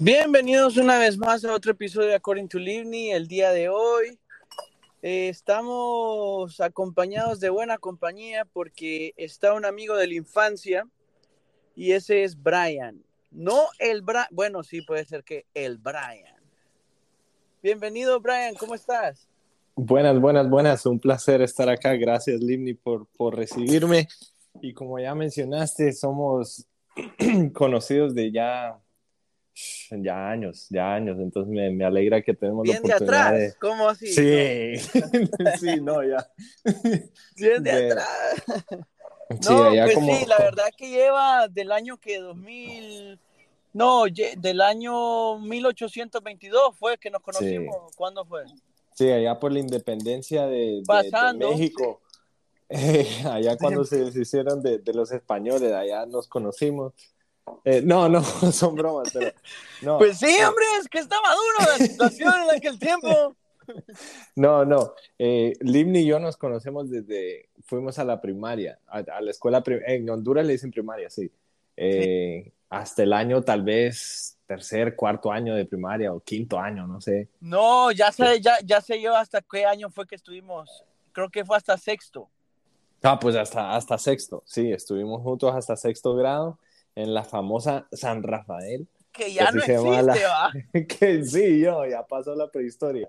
Bienvenidos una vez más a otro episodio de According to Livni. El día de hoy eh, estamos acompañados de buena compañía porque está un amigo de la infancia y ese es Brian. No el Brian, bueno, sí puede ser que el Brian. Bienvenido Brian, ¿cómo estás? Buenas, buenas, buenas. Un placer estar acá. Gracias Livni por, por recibirme. Y como ya mencionaste, somos conocidos de ya ya años, ya años, entonces me, me alegra que tenemos Bien la oportunidad de atrás, de... ¿cómo así? Sí, sí, no, ya. Bien de, De- atrás. Sí, no, pues como... sí, la verdad que lleva del año que 2000, no, del año 1822 fue que nos conocimos. ¿Cuándo fue? Sí, allá por la independencia de, México. Eh, allá cuando se deshicieron de, de los españoles, allá nos conocimos. Eh, no, no, son bromas, pero... No, Pues sí, hombre, es que estaba duro la situación en aquel tiempo. No, no. Eh, Livni y yo nos conocemos desde, fuimos a la primaria, a, a la escuela, prim- en Honduras le dicen primaria, sí. Eh, Hasta el año tal vez tercer, cuarto año de primaria o quinto año, no sé. No, ya sé, ya, ya sé yo hasta qué año fue que estuvimos. Creo que fue hasta sexto. Ah, pues hasta, hasta sexto, sí, estuvimos juntos hasta sexto grado en la famosa San Rafael, Que ya Así no existe, la- ¿va? que sí, yo, ya pasó la prehistoria.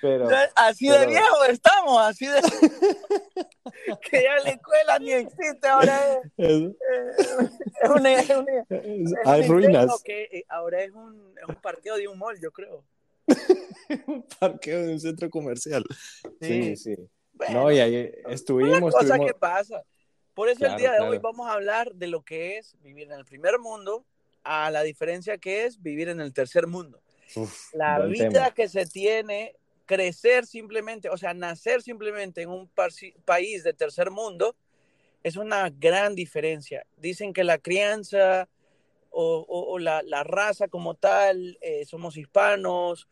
Pero, Así de pero- viejo estamos, así de... que ya la escuela ni existe, ahora es, es- eh, es una... es una- hay un ruinas. Que eh, ahora es un, es un parqueo de un mall, yo creo. un parqueo de un centro comercial. Sí, sí. Bueno, No, y ahí una estuvimos, cosa estuvimos- que pasa. Por eso el día de hoy vamos a hablar de lo que es vivir en el primer mundo a la diferencia que es vivir en el tercer mundo. Uf, La vida tema. que se tiene, crecer simplemente, o sea, nacer simplemente en un país de tercer mundo, es una gran diferencia. Dicen que la crianza o, o- o la, la raza como tal, eh, somos hispanos,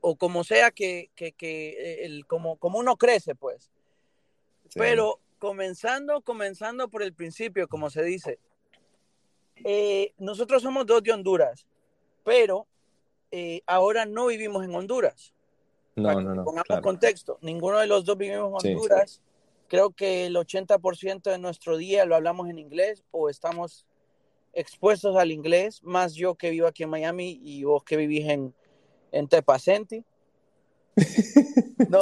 o como sea que, que- que, eh, el, como, como uno crece, pues. Sí. Pero comenzando, comenzando por el principio, como se dice, eh, nosotros somos dos de Honduras, pero eh, ahora no vivimos en Honduras. no, Para no, no. Pongamos claro. contexto, ninguno de los dos vivimos en Sí. Honduras. Creo que el 80% de nuestro día lo hablamos en inglés o estamos expuestos al inglés, más yo que vivo aquí en Miami y vos que vivís en, en Tepacenti. No,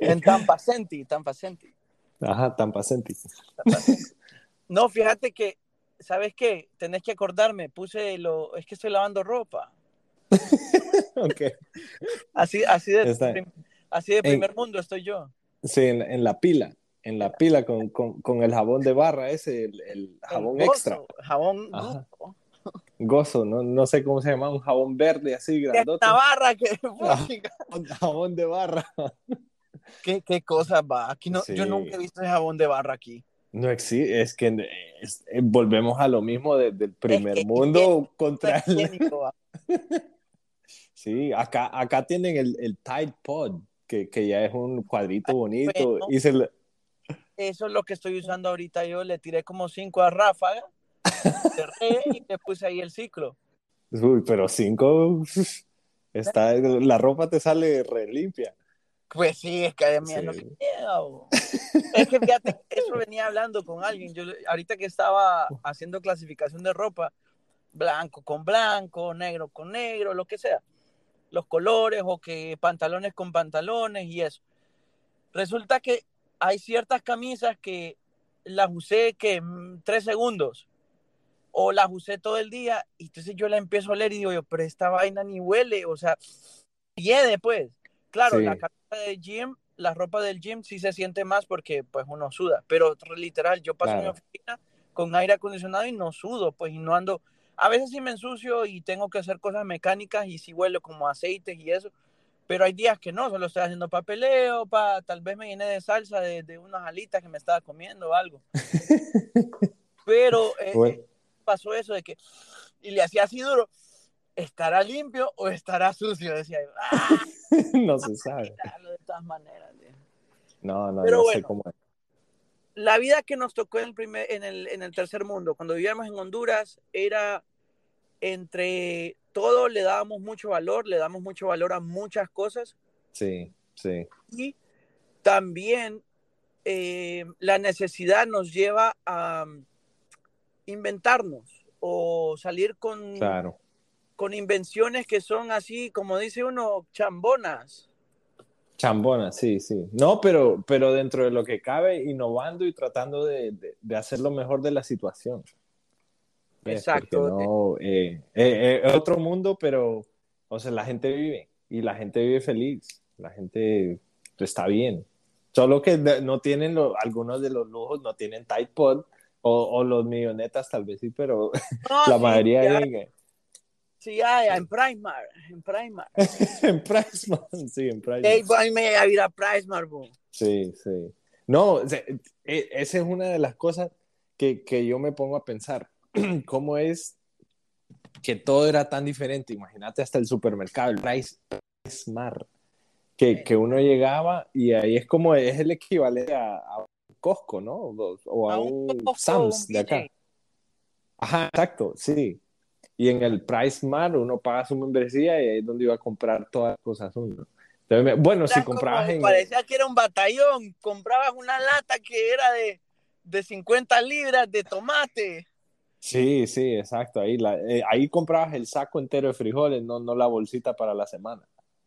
en Tampacenti, Tampacenti. Ajá, tan paciente. No, fíjate que, ¿sabes qué? Tenés que acordarme, puse lo, es que estoy lavando ropa. ok. Así, así de, prim- así de primer mundo estoy yo. Sí, en, en la pila. En la pila con, con, con el jabón de barra ese, el, el jabón El gozo, extra. Jabón gozo. Gozo, no, no sé cómo se llama, un jabón verde así De grandote. Navarra, que, Ah. Jabón de barra. ¿Qué, qué cosas va. Aquí no, yo Sí. nunca he visto ese jabón de barra aquí. No existe, es que es- eh, volvemos a lo mismo de- del primer que- mundo contra el... Sí, acá, acá tienen el, el Tide Pod, que, que ya es un cuadrito bonito. bueno. Y se le- Eso es lo que estoy usando ahorita. Yo le tiré como cinco a Ráfaga, cerré y le puse ahí el ciclo. Uy, pero cinco, está, la ropa te sale re limpia. Pues sí, es que a mí Sí. no me queda, bo. Es que fíjate, eso venía hablando con alguien. Yo ahorita que estaba haciendo clasificación de ropa, blanco con blanco, negro con negro, lo que sea. Los colores o que pantalones con pantalones y eso. Resulta que hay ciertas camisas que las usé que mm, tres segundos o las usé todo el día y entonces yo la empiezo a leer y digo yo, pero esta vaina ni huele, o sea, hiede pues. Claro, Sí. la camisa de gym, la ropa del gym sí se siente más porque pues uno suda, pero literal, yo paso en mi oficina con aire acondicionado y no sudo, pues y no ando, a veces sí me ensucio y tengo que hacer cosas mecánicas y sí huelo como aceites y eso, pero hay días que no, solo estoy haciendo papeleo, pa, tal vez me llené de salsa de, de unas alitas que me estaba comiendo o algo. Pero eh, Bueno. eh, pasó eso de que, y le hacía así duro, ¿estará limpio o estará sucio? Decía yo, ah, no se sabe. de todas maneras. tío". No, no, Pero no sé cómo es. La vida que nos tocó en el, primer, en, el, en el tercer mundo, cuando vivíamos en Honduras, era entre todo le dábamos mucho valor, le damos mucho valor a muchas cosas. Sí, sí. Y también eh, la necesidad nos lleva a um, inventarnos o salir con, Claro. Con invenciones que son así, como dice uno, chambonas. Chambona, sí, sí. No, pero, pero dentro de lo que cabe, innovando y tratando de, de, de hacer lo mejor de la situación. ¿Ves? Exacto. No, eh, eh, es otro mundo, pero, o sea, la gente vive y la gente vive feliz. La gente está bien. Solo que no tienen lo- algunos de los lujos, no tienen Tide Pod o, o los millonetas tal vez sí, pero No, la sí, mayoría ya, sí, ya, en Primar, en Primar. en Priceman, sí, en Priceman. Hey, voy me a ir a Primar, bo. Sí, sí. No, e- esa es una de las cosas que, que yo me pongo a pensar. ¿Cómo es que todo era tan diferente? Imagínate hasta el supermercado, el Price, que, que uno llegaba y ahí es como es el equivalente a, a un Costco, ¿no? O, o a, un, Costco, Sam's de acá. Ajá, exacto, sí. Y en el Price Mar uno paga su membresía y ahí es donde iba a comprar todas las cosas uno. Entonces, bueno, si comprabas en... Parecía que era un batallón. Comprabas una lata que era de, de 50 libras de tomate. Sí, sí, exacto. Ahí, la- eh, ahí comprabas el saco entero de frijoles, no, no la bolsita para la semana.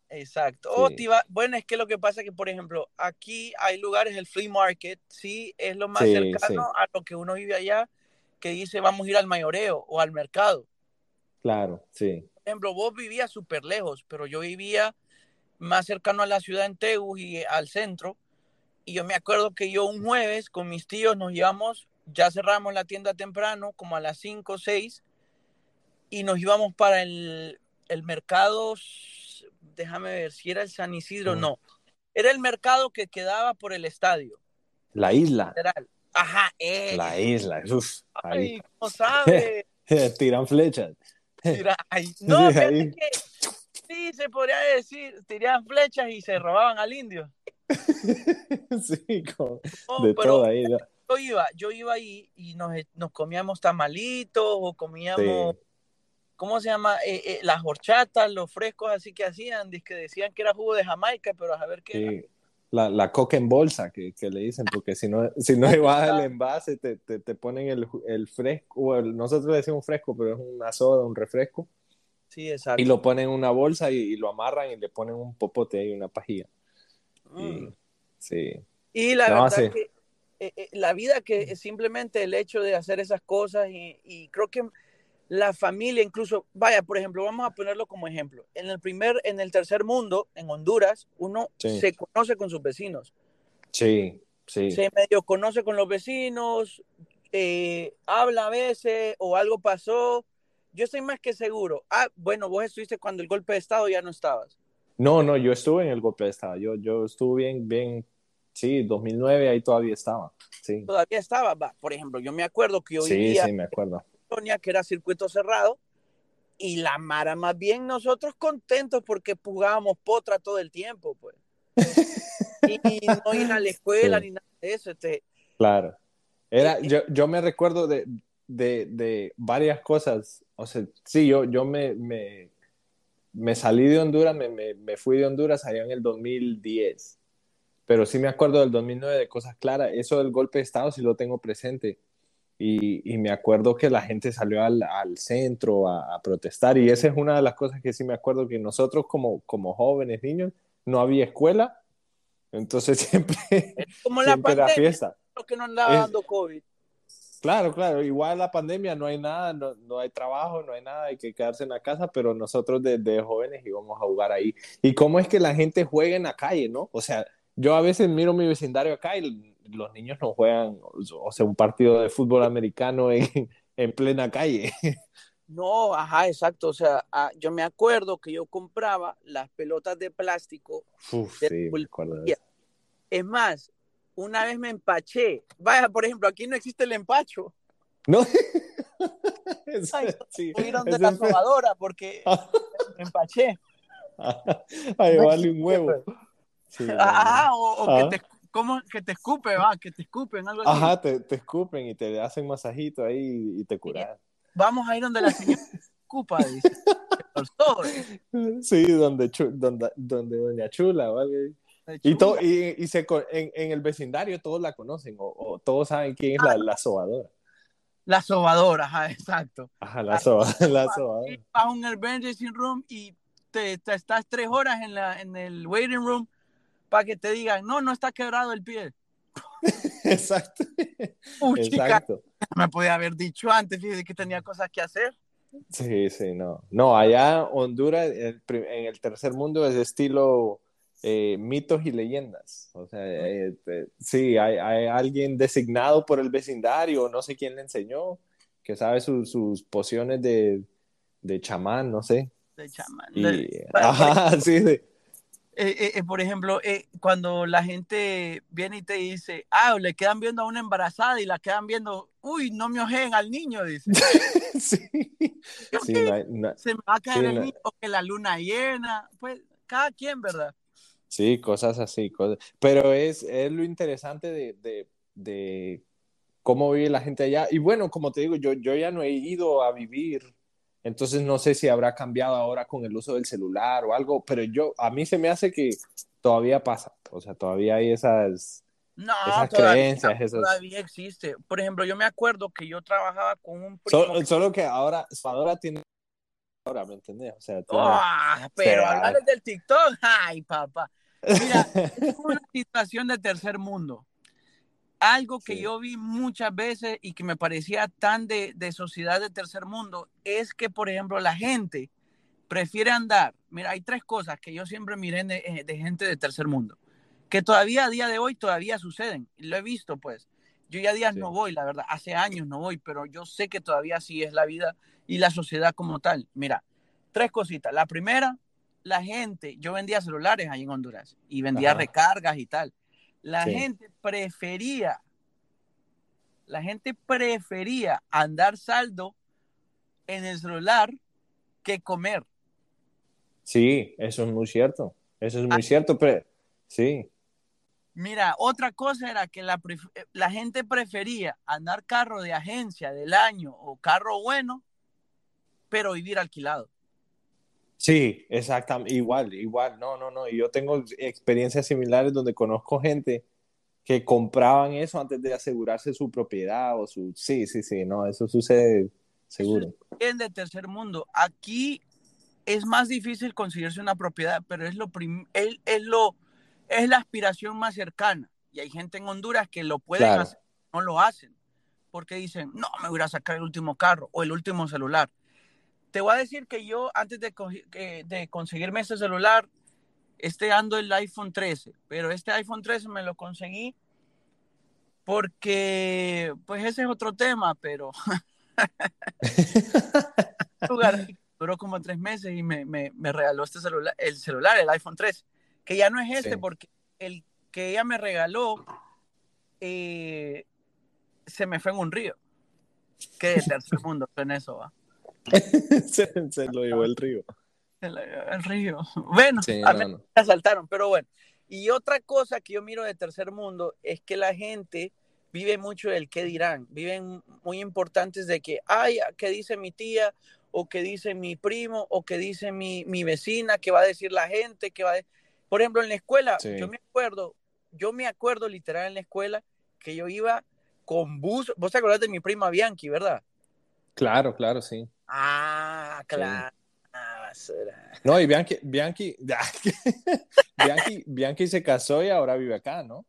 Exacto. Sí. O te iba- bueno, es que lo que pasa es que, por ejemplo, aquí hay lugares, el flea market, sí, es lo más Sí, cercano a lo que uno vive allá, que dice vamos a ir al mayoreo o al mercado. Claro, sí. Por ejemplo, vos vivías súper lejos, pero yo vivía más cercano a la ciudad en Tegus y al centro. Y yo me acuerdo que yo un jueves con mis tíos nos íbamos, ya cerramos la tienda temprano, como a las 5 o 6, y nos íbamos para el, el mercado, déjame ver si era el San Isidro, Mm. no. Era el mercado que quedaba por el estadio. La isla, literal. Ajá, eh. la isla, ahí Ay, ¿cómo sabe? tiran flechas. Ay, no, Sí, fíjate que sí, se podría decir, tiraban flechas y se robaban al indio. Sí, con- No, de pero todo ahí. ¿no? yo iba, yo iba ahí y nos, nos comíamos tamalitos o comíamos, Sí. ¿cómo se llama? Eh, eh, las horchatas, los frescos así que hacían, que decían que era jugo de Jamaica, pero a ver qué era. La, la coca en bolsa que, que le dicen, porque si no, si no llevas el envase, te, te, te ponen el, el fresco, o el- nosotros le decimos fresco, pero es una soda, un refresco, Sí, exacto. y lo ponen en una bolsa y, y lo amarran y le ponen un popote ahí, una pajilla. Mm. Y- sí. Y la No, verdad sí. que eh, eh, la vida que es simplemente el hecho de hacer esas cosas y, y creo que la familia incluso, vaya, por ejemplo, vamos a ponerlo como ejemplo. En el primer, en el tercer mundo, en Honduras, uno Sí. se conoce con sus vecinos, Sí, sí. se medio conoce con los vecinos, eh, habla a veces o algo pasó. Yo estoy más que seguro. Ah, bueno, vos estuviste cuando el golpe de Estado ya no estabas. No, no, yo estuve en el golpe de Estado. Yo, yo estuve bien, bien, sí, 2009 ahí todavía estaba. Sí, Todavía estaba. Va, por ejemplo, yo me acuerdo que yo sí, sí, me acuerdo. Colonia que era circuito cerrado y la Mara más bien nosotros contentos porque jugábamos potra todo el tiempo, pues. Y no ir a la escuela Sí. ni nada de eso. Este, Claro. Era, Eh, yo, yo me recuerdo de, de, de varias cosas. O sea, sí, yo, yo me, me, me salí de Honduras, me, me, me fui de Honduras allá en el 2010. Pero sí me acuerdo del 2009 de cosas claras. Eso del golpe de Estado sí lo tengo presente. Y, y me acuerdo que la gente salió al, al centro a, a protestar. Y esa es una de las cosas que sí me acuerdo que nosotros como, como jóvenes, niños, no había escuela. Entonces siempre, como la siempre pandemia, fiesta. lo que nos andaba Es- dando COVID. Claro, claro, igual la pandemia no hay nada, no, no hay trabajo, no hay nada, hay que quedarse en la casa, pero nosotros desde jóvenes íbamos a jugar ahí. ¿Y cómo es que la gente juega en la calle, no? O sea, yo a veces miro mi vecindario acá y los niños no juegan, o sea, un partido de fútbol americano en, en plena calle. No, ajá, exacto. O sea, ah, yo me acuerdo que yo compraba las pelotas de plástico. Uf, De sí, me de. Es más, una vez me empaché. Vaya, por ejemplo, aquí no existe el empacho. ¿No? Eso- Ay, sí, a donde eso la es- sobadora porque me empaché. a llevarle un huevo. Sí. Ajá, o, o Ah. que, te, ¿cómo? que te escupe, va, que te escupen, algo así. Ajá, te, te escupen y te hacen masajito ahí y te curas. Vamos a ir donde la señora ocupa, dice. sí, donde, donde, donde Doña Chula, ¿vale? Y, todo, y, y se, en, en, el vecindario todos la conocen o, o todos saben quién es la, la sobadora. La sobadora, ajá, exacto. Ajá, la, sobadora. La sobadora. Vas a un emergency room y te, te, estás tres horas en, la, en el waiting room para que te digan, no, no está quebrado el pie. Exacto. Uy, Exacto. Chica, me podía haber dicho antes, fíjate que tenía cosas que hacer. Sí, sí, no. No, allá Honduras, en el tercer mundo es estilo eh, mitos y leyendas. O sea, eh, eh, sí, hay, hay, alguien designado por el vecindario, no sé quién le enseñó, que sabe su, sus pociones de, de, chamán, no sé. De chamán. Y, de, ajá, sí, de, eh, eh, por ejemplo, eh, cuando la gente viene y te dice, ah, le quedan viendo a una embarazada y la quedan viendo, uy, no me ojeen al niño, dice. sí. sí no, no, se me va a caer sí, el niño, o que la luna llena, pues cada quien, ¿verdad? Sí, cosas así, cosas. pero es, es lo interesante de, de, de, cómo vive la gente allá. Y bueno, como te digo, yo, yo ya no he ido a vivir entonces no sé si habrá cambiado ahora con el uso del celular o algo, pero yo a mí se me hace que todavía pasa, o sea, todavía hay esas, no, esas todavía, creencias, esas... todavía existe. Por ejemplo, yo me acuerdo que yo trabajaba con un primo. Solo, solo que ahora, ahora tiene ahora, ¿me entendés? O sea, tiene, oh, pero hablar del TikTok, ay, papá. Mira, es una situación de tercer mundo algo que sí. yo vi muchas veces y que me parecía tan de, de, sociedad de tercer mundo es que, por ejemplo, la gente prefiere andar. Mira, hay tres cosas que yo siempre miré de, eh, de gente de tercer mundo, que todavía a día de hoy todavía suceden. Lo he visto, pues. Yo ya días sí. no voy, la verdad. Hace años no voy, pero yo sé que todavía sí es la vida y la sociedad como tal. Mira, tres cositas. La primera, la gente, yo vendía celulares ahí en Honduras y vendía Ajá. recargas y tal la sí. gente prefería, la gente prefería andar saldo en el celular que comer. Sí, eso es muy cierto. Eso es muy ah. cierto, pero sí. Mira, otra cosa era que la, la, gente prefería andar carro de agencia del año o carro bueno, pero vivir alquilado. Sí, exactamente, igual, igual, no, no, no, y yo tengo experiencias similares donde conozco gente que compraban eso antes de asegurarse su propiedad o su, sí, sí, sí, no, eso sucede seguro. En de tercer mundo, aquí es más difícil conseguirse una propiedad, pero es lo, prim es, es, lo, es la aspiración más cercana, y hay gente en Honduras que lo pueden claro. hacer, no lo hacen, porque dicen, no, me voy a sacar el último carro o el último celular te voy a decir que yo, antes de, de conseguirme este celular, este ando el iPhone 13, pero este iPhone 13 me lo conseguí porque, pues ese es otro tema, pero duró como tres meses y me, me, me, regaló este celular, el celular, el iPhone 13, que ya no es este sí. porque el que ella me regaló eh, se me fue en un río. De tercer mundo en eso va. se, se, lo llevó el río. El, el río. Bueno, sí, a no, me asaltaron, pero bueno. Y otra cosa que yo miro de tercer mundo es que la gente vive mucho del qué dirán. Viven muy importantes de que, ay, ¿qué dice mi tía? O qué dice mi primo, o qué dice mi, mi vecina, qué va a decir la gente, qué va a... Por ejemplo, en la escuela, sí. yo me acuerdo, yo me acuerdo literal en la escuela que yo iba con bus. Vos te acordás de mi prima Bianchi, ¿verdad? Claro, claro, sí. Ah, claro. Sí. No, y Bianchi, Bianchi, Bianchi, Bianchi se casó y ahora vive acá, ¿no?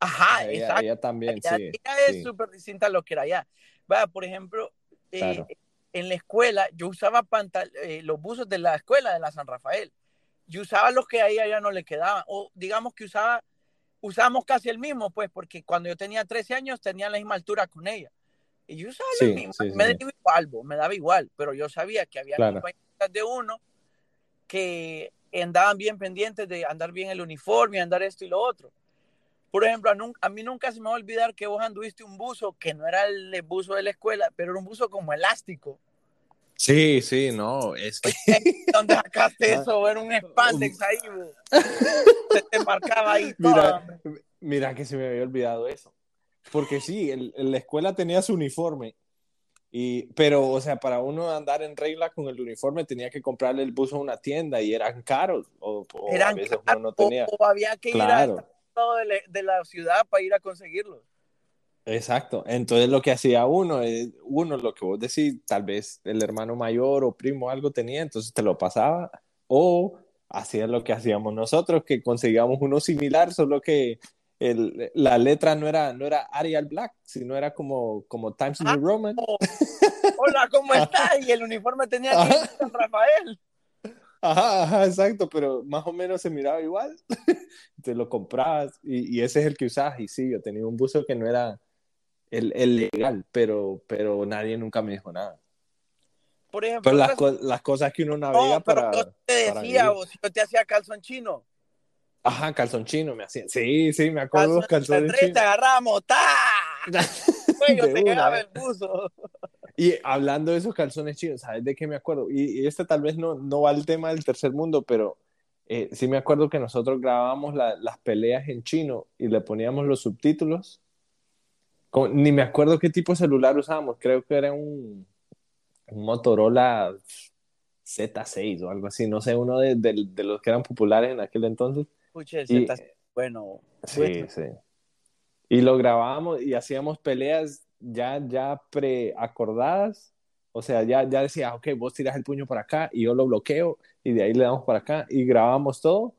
Ajá, ella, exacto. Ella también, ella, sí. Ella es súper sí. distinta a lo que era allá. Va, por ejemplo, claro. eh, en la escuela yo usaba pantal eh, los buzos de la escuela de la San Rafael. Yo usaba los que ahí allá no le quedaban. O digamos que usaba, usábamos casi el mismo, pues, porque cuando yo tenía 13 años tenía la misma altura con ella. Y yo usaba sí, lo mismo. Sí, me daba igual, me daba igual, pero yo sabía que había claro. compañeras de uno que andaban bien pendientes de andar bien el uniforme, andar esto y lo otro. Por ejemplo, a, mí nunca se me va a olvidar que vos anduviste un buzo que no era el buzo de la escuela, pero era un buzo como elástico. Sí, sí, no, es que... ¿Dónde sacaste eso? Era un spandex ahí, se te marcaba ahí todo. Mira, mira que se me había olvidado eso. Porque sí, el, la escuela tenía su uniforme, Y, pero, o sea, para uno andar en regla con el uniforme tenía que comprarle el buzo a una tienda y eran caros. O, eran a veces uno no tenía. O, había que ir al de, de la ciudad para ir a conseguirlos. Exacto. Entonces lo que hacía uno, es, uno, lo que vos decís, tal vez el hermano mayor o primo algo tenía, entonces te lo pasaba. O hacía lo que hacíamos nosotros, que conseguíamos uno similar, solo que el, la letra no era, no era Arial Black, sino era como, como Times New ah, Roman. Hola, ¿cómo estás? Y el uniforme tenía que ir San Rafael. Ajá, ajá, exacto, pero más o menos se miraba igual. Te lo comprabas y, y, ese es el que usabas. Y sí, yo tenía un buzo que no era el, el legal, pero, pero nadie nunca me dijo nada. Por ejemplo, las, las, cosas que uno navega para. Yo te decía, o si yo te hacía calzón chino. Ajá, calzón chino me hacía. Sí, sí, me acuerdo los calzones chinos. te agarramos, ¡ta! Cuello, te quedaba el buzo. Y hablando de esos calzones chinos, ¿sabes de qué me acuerdo? Y, este tal vez no, no va al tema del tercer mundo, pero eh, sí me acuerdo que nosotros grabábamos las peleas en chino y le poníamos los subtítulos. ni me acuerdo qué tipo de celular usábamos, creo que era un, un Motorola Z6 o algo así, no sé, uno de, de, los que eran populares en aquel entonces. Escuche, Z6, bueno. Sí, sí. Y lo grabábamos y hacíamos peleas ya, ya preacordadas. O sea, ya, ya decía, ok, vos tiras el puño para acá y yo lo bloqueo y de ahí le damos para acá y grabamos todo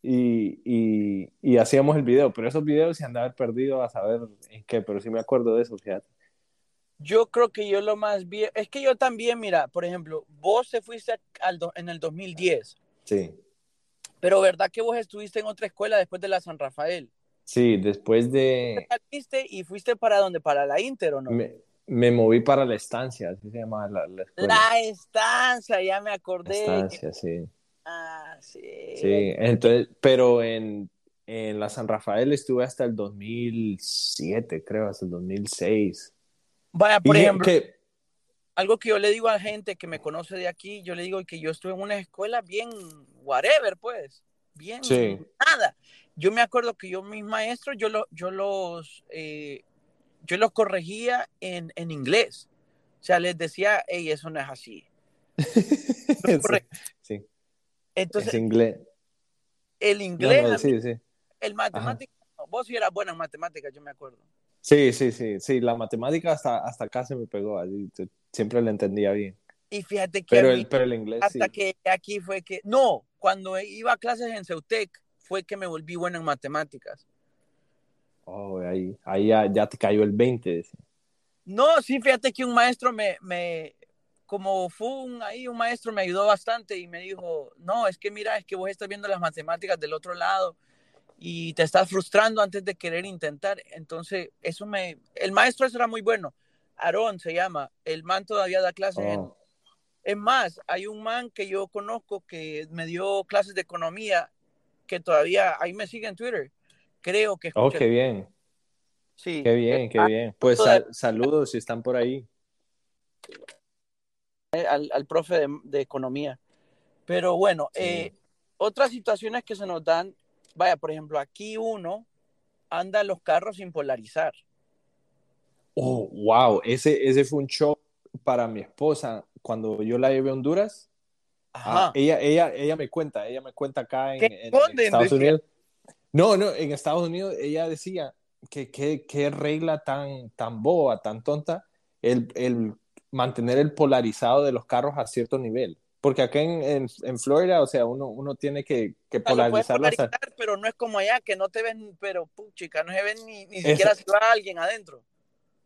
y, y, y hacíamos el video. Pero esos videos se han de haber perdido a saber en qué, pero sí me acuerdo de eso, fíjate. Yo creo que yo lo más bien, es que yo también, mira, por ejemplo, vos se fuiste al en el 2010. Sí. Pero ¿verdad que vos estuviste en otra escuela después de la San Rafael? Sí, después de... ¿Fuiste y fuiste para dónde? ¿Para la Inter o no? Me, moví para la estancia, así se llama la, la escuela. La estancia, ya me acordé. La estancia, sí. Ah, sí. Sí, entonces, pero en, en la San Rafael estuve hasta el 2007, creo, hasta el 2006. Vaya, por ejemplo, algo que yo le digo a gente que me conoce de aquí, yo le digo que yo estuve en una escuela bien whatever, pues, bien nada. Yo me acuerdo que yo mis maestros, yo, lo, yo los eh, yo los corregía en, en, inglés. O sea, les decía, hey, eso no es así. sí. Entonces, inglés. el inglés, sí, sí. el matemático, vos sí eras buena en matemáticas, yo me acuerdo. Sí, sí, sí, sí, la matemática hasta, hasta acá se me pegó, siempre la entendía bien. Y fíjate que pero, el, pero el inglés hasta que aquí fue que, no, cuando iba a clases en Ceutec fue que me volví bueno en matemáticas. Oh, ahí, ahí ya, te cayó el 20. No, sí, fíjate que un maestro me, me como fue un, ahí un maestro me ayudó bastante y me dijo, no, es que mira, es que vos estás viendo las matemáticas del otro lado y te estás frustrando antes de querer intentar. Entonces, eso me... El maestro eso era muy bueno. Aarón se llama. El man todavía da clases. Oh. Es más, hay un man que yo conozco que me dio clases de economía, que todavía ahí me sigue en Twitter. Creo que... Oh, qué bien. Sí. Qué bien, qué bien. Pues saludos si están por ahí. Al, al profe de, economía. Pero bueno, eh, otras situaciones que se nos dan vaya, por ejemplo, aquí uno anda los carros sin polarizar. Oh, wow, ese, ese fue un shock para mi esposa cuando yo la llevé a Honduras. Ah, ella, ella, ella me cuenta, ella me cuenta acá en, Estados Unidos. No, no, en Estados Unidos ella decía que qué regla tan, tan boba, tan tonta, el, el mantener el polarizado de los carros a cierto nivel. Porque acá en, en, Florida, o sea, uno, uno tiene que, que polarizar, polarizar Pero no es como allá, que no te ven, pero puchica, no se ven ni, ni siquiera si va alguien adentro.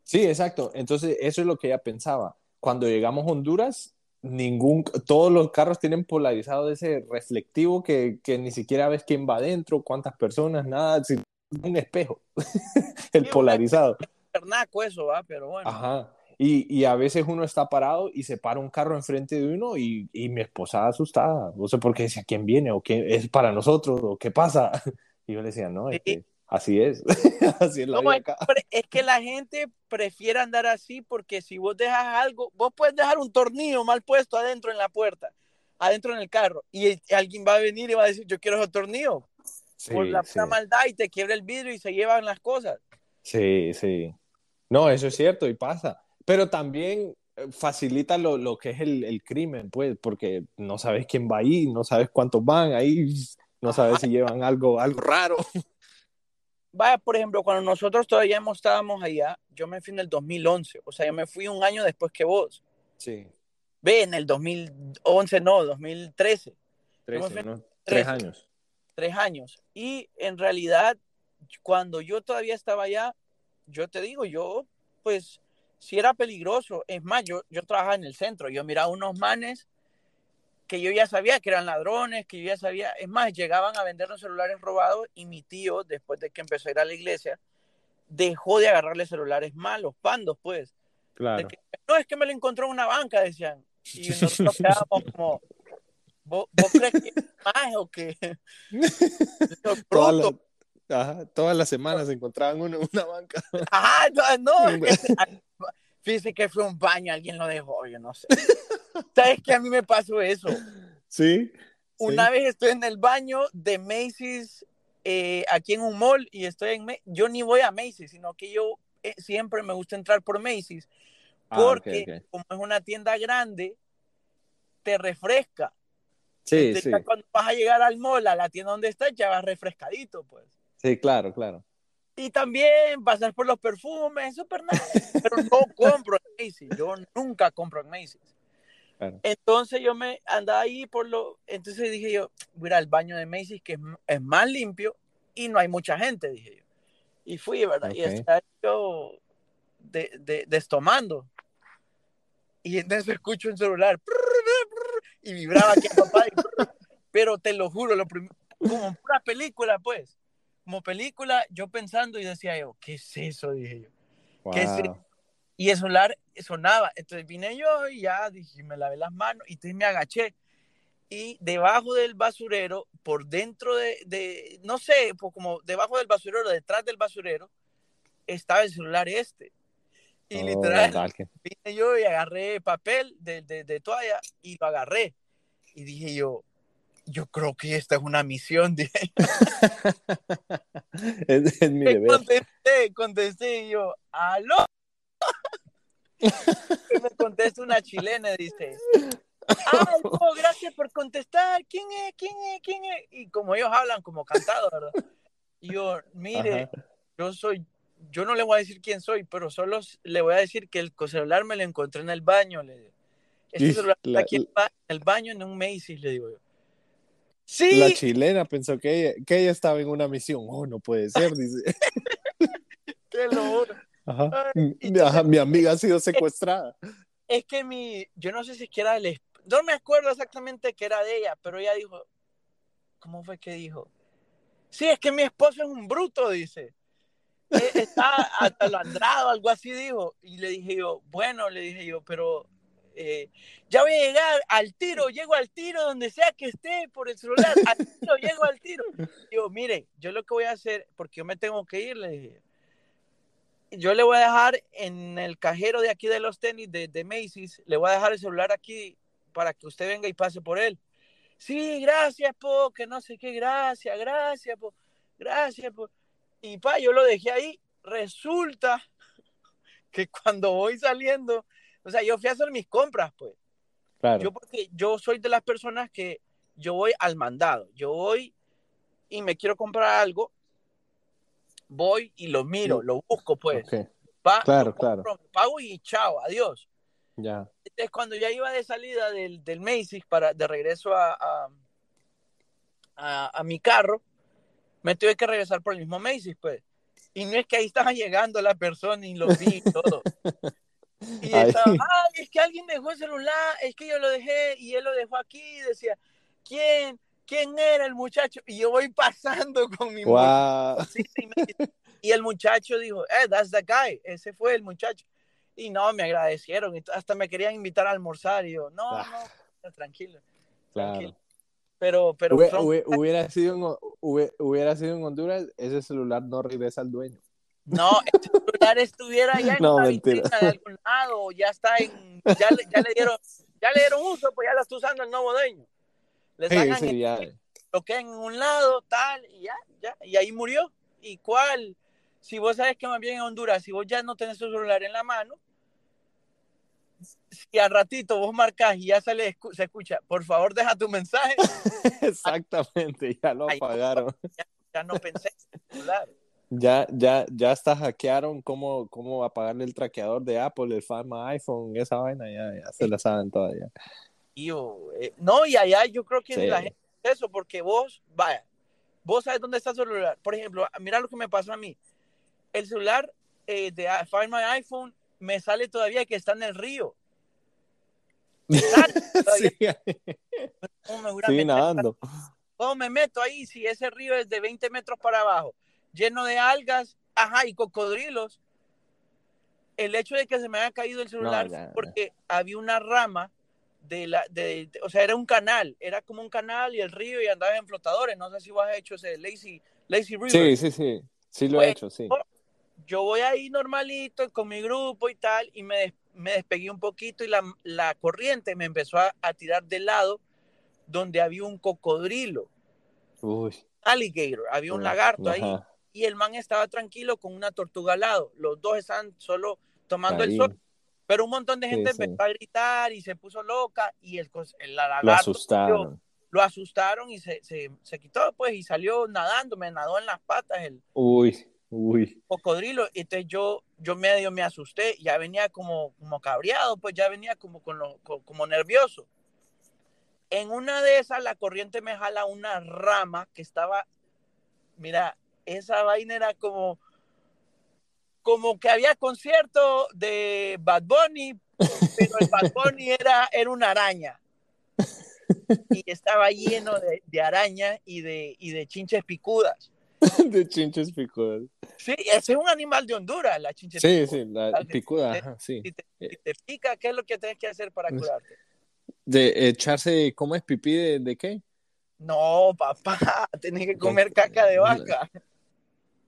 Sí, exacto. Entonces, eso es lo que ella pensaba. Cuando llegamos a Honduras, ningún, todos los carros tienen polarizado ese reflectivo que, que ni siquiera ves quién va adentro, cuántas personas, nada, un espejo, el polarizado. Es eso, ¿va? Pero bueno. Ajá. Y, y, a veces uno está parado y se para un carro enfrente de uno y, y mi esposa asustada. No sé por qué decía, ¿quién viene? ¿O qué es para nosotros? ¿O qué pasa? Y yo le decía, no, es que así es. así es la vida acá. Es que la gente prefiere andar así porque si vos dejas algo, vos puedes dejar un tornillo mal puesto adentro en la puerta, adentro en el carro, y alguien va a venir y va a decir, yo quiero ese tornillo. por la maldad y te quiebra el vidrio y se llevan las cosas. Sí, sí. No, eso es cierto y pasa. Pero también facilita lo, lo que es el, el, crimen, pues, porque no sabes quién va ahí, no sabes cuántos van ahí, no sabes si llevan algo, algo raro. Vaya, por ejemplo, cuando nosotros todavía estábamos allá, yo me fui en el 2011, o sea, yo me fui un año después que vos. Sí. Ve, en el 2011, no, 2013. Tres años. Tres años. Y en realidad, cuando yo todavía estaba allá, yo te digo, yo, pues, si era peligroso. Es más, yo, yo trabajaba en el centro, yo miraba unos manes que yo ya sabía que eran ladrones, que yo ya sabía, es más, llegaban a vender los celulares robados y mi tío, después de que empezó a ir a la iglesia, dejó de agarrarle celulares malos, pandos, pues. Claro. no, es que me lo encontró en una banca, decían. Y nosotros quedábamos como, ¿vos, crees que es más o que todas, las, todas las semanas se encontraban uno en una banca. Ajá, no, fíjese que fue un baño, alguien lo dejó, yo no sé. ¿Sabes que a mí me pasó eso? Sí. Una vez estoy en el baño de Macy's eh, aquí en un mall y estoy en. Yo ni voy a Macy's, sino que yo eh, siempre me gusta entrar por Macy's ah, porque, como es una tienda grande, te refresca. Sí, sí. Cuando vas a llegar al mall, a la tienda donde estás, ya vas refrescadito, pues. Sí, claro, claro. Y también pasar por los perfumes, súper nada. Pero no compro en Macy's. Yo nunca compro en Macy's. Entonces yo me andaba ahí por lo. Entonces dije yo, voy al baño de Macy's, que es, más limpio y no hay mucha gente, dije yo. Y fui, ¿verdad? Y estaba yo de, de, destomando. Y entonces escucho un celular y vibraba aquí a papá. pero te lo juro, lo como una película, pues. Como película, yo pensando y decía yo, ¿qué es eso? Dije yo. ¿Qué es eso? Y el celular sonaba. Entonces vine yo y ya dije, me lavé las manos y entonces me agaché. Y debajo del basurero, por dentro de, de no sé, pues como debajo del basurero, detrás del basurero, estaba el celular este. Y oh, literal, vine yo y agarré papel de, de, de, toalla y lo agarré. Y dije yo, yo creo que esta es una misión. Dije. es, es mi deber. Contesté, contesté y yo, aló y me contesta una chilena, dice, ay, gracias por contestar, ¿quién es? ¿quién es? ¿quién es? Y como ellos hablan como cantado, ¿verdad? Y yo, mire, yo soy, yo no le voy a decir quién soy, pero solo le voy a decir que el celular me lo encontré en el baño, le Este celular está aquí en el baño en un Macy's, le digo yo. Sí. La chilena pensó que ella, que ella estaba en una misión. Oh, no puede ser, dice. Qué locura. Ajá. mi amiga ha sido secuestrada. Es, que mi, yo no sé si es que era el, no me acuerdo exactamente que era de ella, pero ella dijo, ¿cómo fue que dijo? Sí, es que mi esposo es un bruto, dice. E, está atalandrado, algo así dijo. Y le dije yo, bueno, le dije yo, pero eh, ya voy a llegar al tiro, llego al tiro donde sea que esté por el celular, al tiro, llego al tiro. Digo, mire, yo lo que voy a hacer, porque yo me tengo que ir, le dije, yo le voy a dejar en el cajero de aquí de los tenis de, de, Macy's, le voy a dejar el celular aquí para que usted venga y pase por él. Sí, gracias, po, que no sé qué, gracias, gracias, po, gracias, po. Y pa, yo lo dejé ahí. Resulta que cuando voy saliendo, o sea, yo fui a hacer mis compras, pues. Claro. Yo porque yo soy de las personas que yo voy al mandado. Yo voy y me quiero comprar algo voy y lo miro, lo busco, pues. claro, claro. Pago y chao, adiós. Ya. Entonces, cuando ya iba de salida del, del Macy's para, de regreso a, a, mi carro, me tuve que regresar por el mismo Macy's, pues. Y no es que ahí estaba llegando la persona y lo vi y todo. Y estaba, ay, es que alguien dejó el celular, es que yo lo dejé y él lo dejó aquí. Y decía, ¿quién? ¿quién era el muchacho? Y yo voy pasando con mi wow. y el muchacho dijo, eh, that's the guy, ese fue el muchacho. Y no, me agradecieron, hasta me querían invitar a almorzar, y yo, no, ah. no, tranquilo. Claro. Pero, pero hubiera, sido en, hubiera, sido en Honduras, ese celular no regresa al dueño. No, el celular estuviera ya en una vitrina de algún lado, ya está en, ya, ya le dieron, ya le dieron uso, pues ya lo está usando el nuevo dueño. Le sacan sí, lo que en un lado, tal, y ya, ya, y ahí murió. ¿Y cuál? Si vos sabes que más bien en Honduras, si vos ya no tenés tu celular en la mano, si al ratito vos marcas y ya se, le se escucha, por favor deja tu mensaje. Exactamente, ya lo apagaron. Ya, no pensé en celular. Ya, ya, ya hasta hackearon cómo, cómo apagarle el traqueador de Apple, el My iPhone, esa vaina, ya, ya se la saben todavía. Eh, no, y allá yo creo que la gente eso, porque vos, vaya, vos sabes dónde está el celular. Por ejemplo, mira lo que me pasó a mí. El celular eh, de Find My iPhone me sale todavía que está en el río. Me sí. nadando. ¿Cómo me meto ahí si ese río es de 20 metros para abajo? Lleno de algas, ajá, y cocodrilos. El hecho de que se me haya caído el celular porque había una rama de la, de, o sea, era un canal, era como un canal y el río y andaba en flotadores. No sé si vos has hecho ese lazy, lazy river. Sí, sí, sí, sí lo he hecho, sí. Yo voy ahí normalito con mi grupo y tal, y me, me despegué un poquito y la, la corriente me empezó a, a, tirar del lado donde había un cocodrilo. Uy. Alligator, había un lagarto ahí. Y el man estaba tranquilo con una tortuga al lado. Los dos están solo tomando el sol pero un montón de gente empezó a gritar y se puso loca y el, el lagarto lo asustaron. lo asustaron y se, se, se, quitó pues y salió nadando, me nadó en las patas el uy, uy. cocodrilo. Y entonces yo, yo medio me asusté, ya venía como, como cabreado, pues ya venía como, con lo, como nervioso. En una de esas la corriente me jala una rama que estaba, mira, esa vaina era como como que había concierto de Bad Bunny, pero el Bad Bunny era, era una araña. Y estaba lleno de, de arañas y de, y de chinches picudas. de chinches picudas. Sí, ese es un animal de Honduras, la chinche sí, picuda. Sí, sí, la picuda, sí. Si te, pica, ¿qué es lo que tienes que hacer para curarte? De echarse, ¿cómo es pipí de, de qué? No, papá, tenés que comer caca de vaca.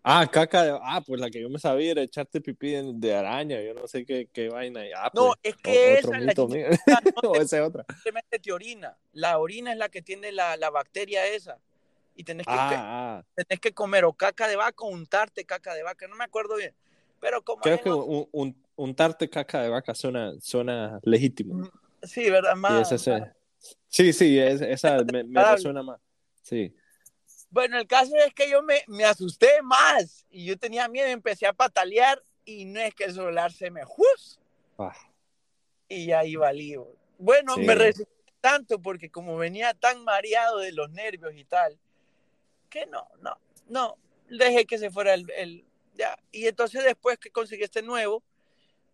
Ah, caca de... Ah, pues la que yo me sabía era echarte pipí de, araña, yo no sé qué, qué vaina. Ah, no, pues, es que esa es la no, esa es otra. Simplemente te orina. La orina es la que tiene la, la bacteria esa. Y tenés que, ah, ah. tenés que comer o caca de vaca o untarte caca de vaca. No me acuerdo bien. Pero como Creo que un, un, untarte caca de vaca suena, suena legítimo. Mm, sí, ¿verdad? Más, Sí, sí, esa me, me resuena más. Sí. Bueno, el caso es que yo me, me asusté más y yo tenía miedo, empecé a patalear y no es que el celular se me juz. Ah. Y ahí valí. Bueno, me resistí tanto porque como venía tan mareado de los nervios y tal, que no, no, no, dejé que se fuera el, el ya. Y entonces después que conseguí este nuevo,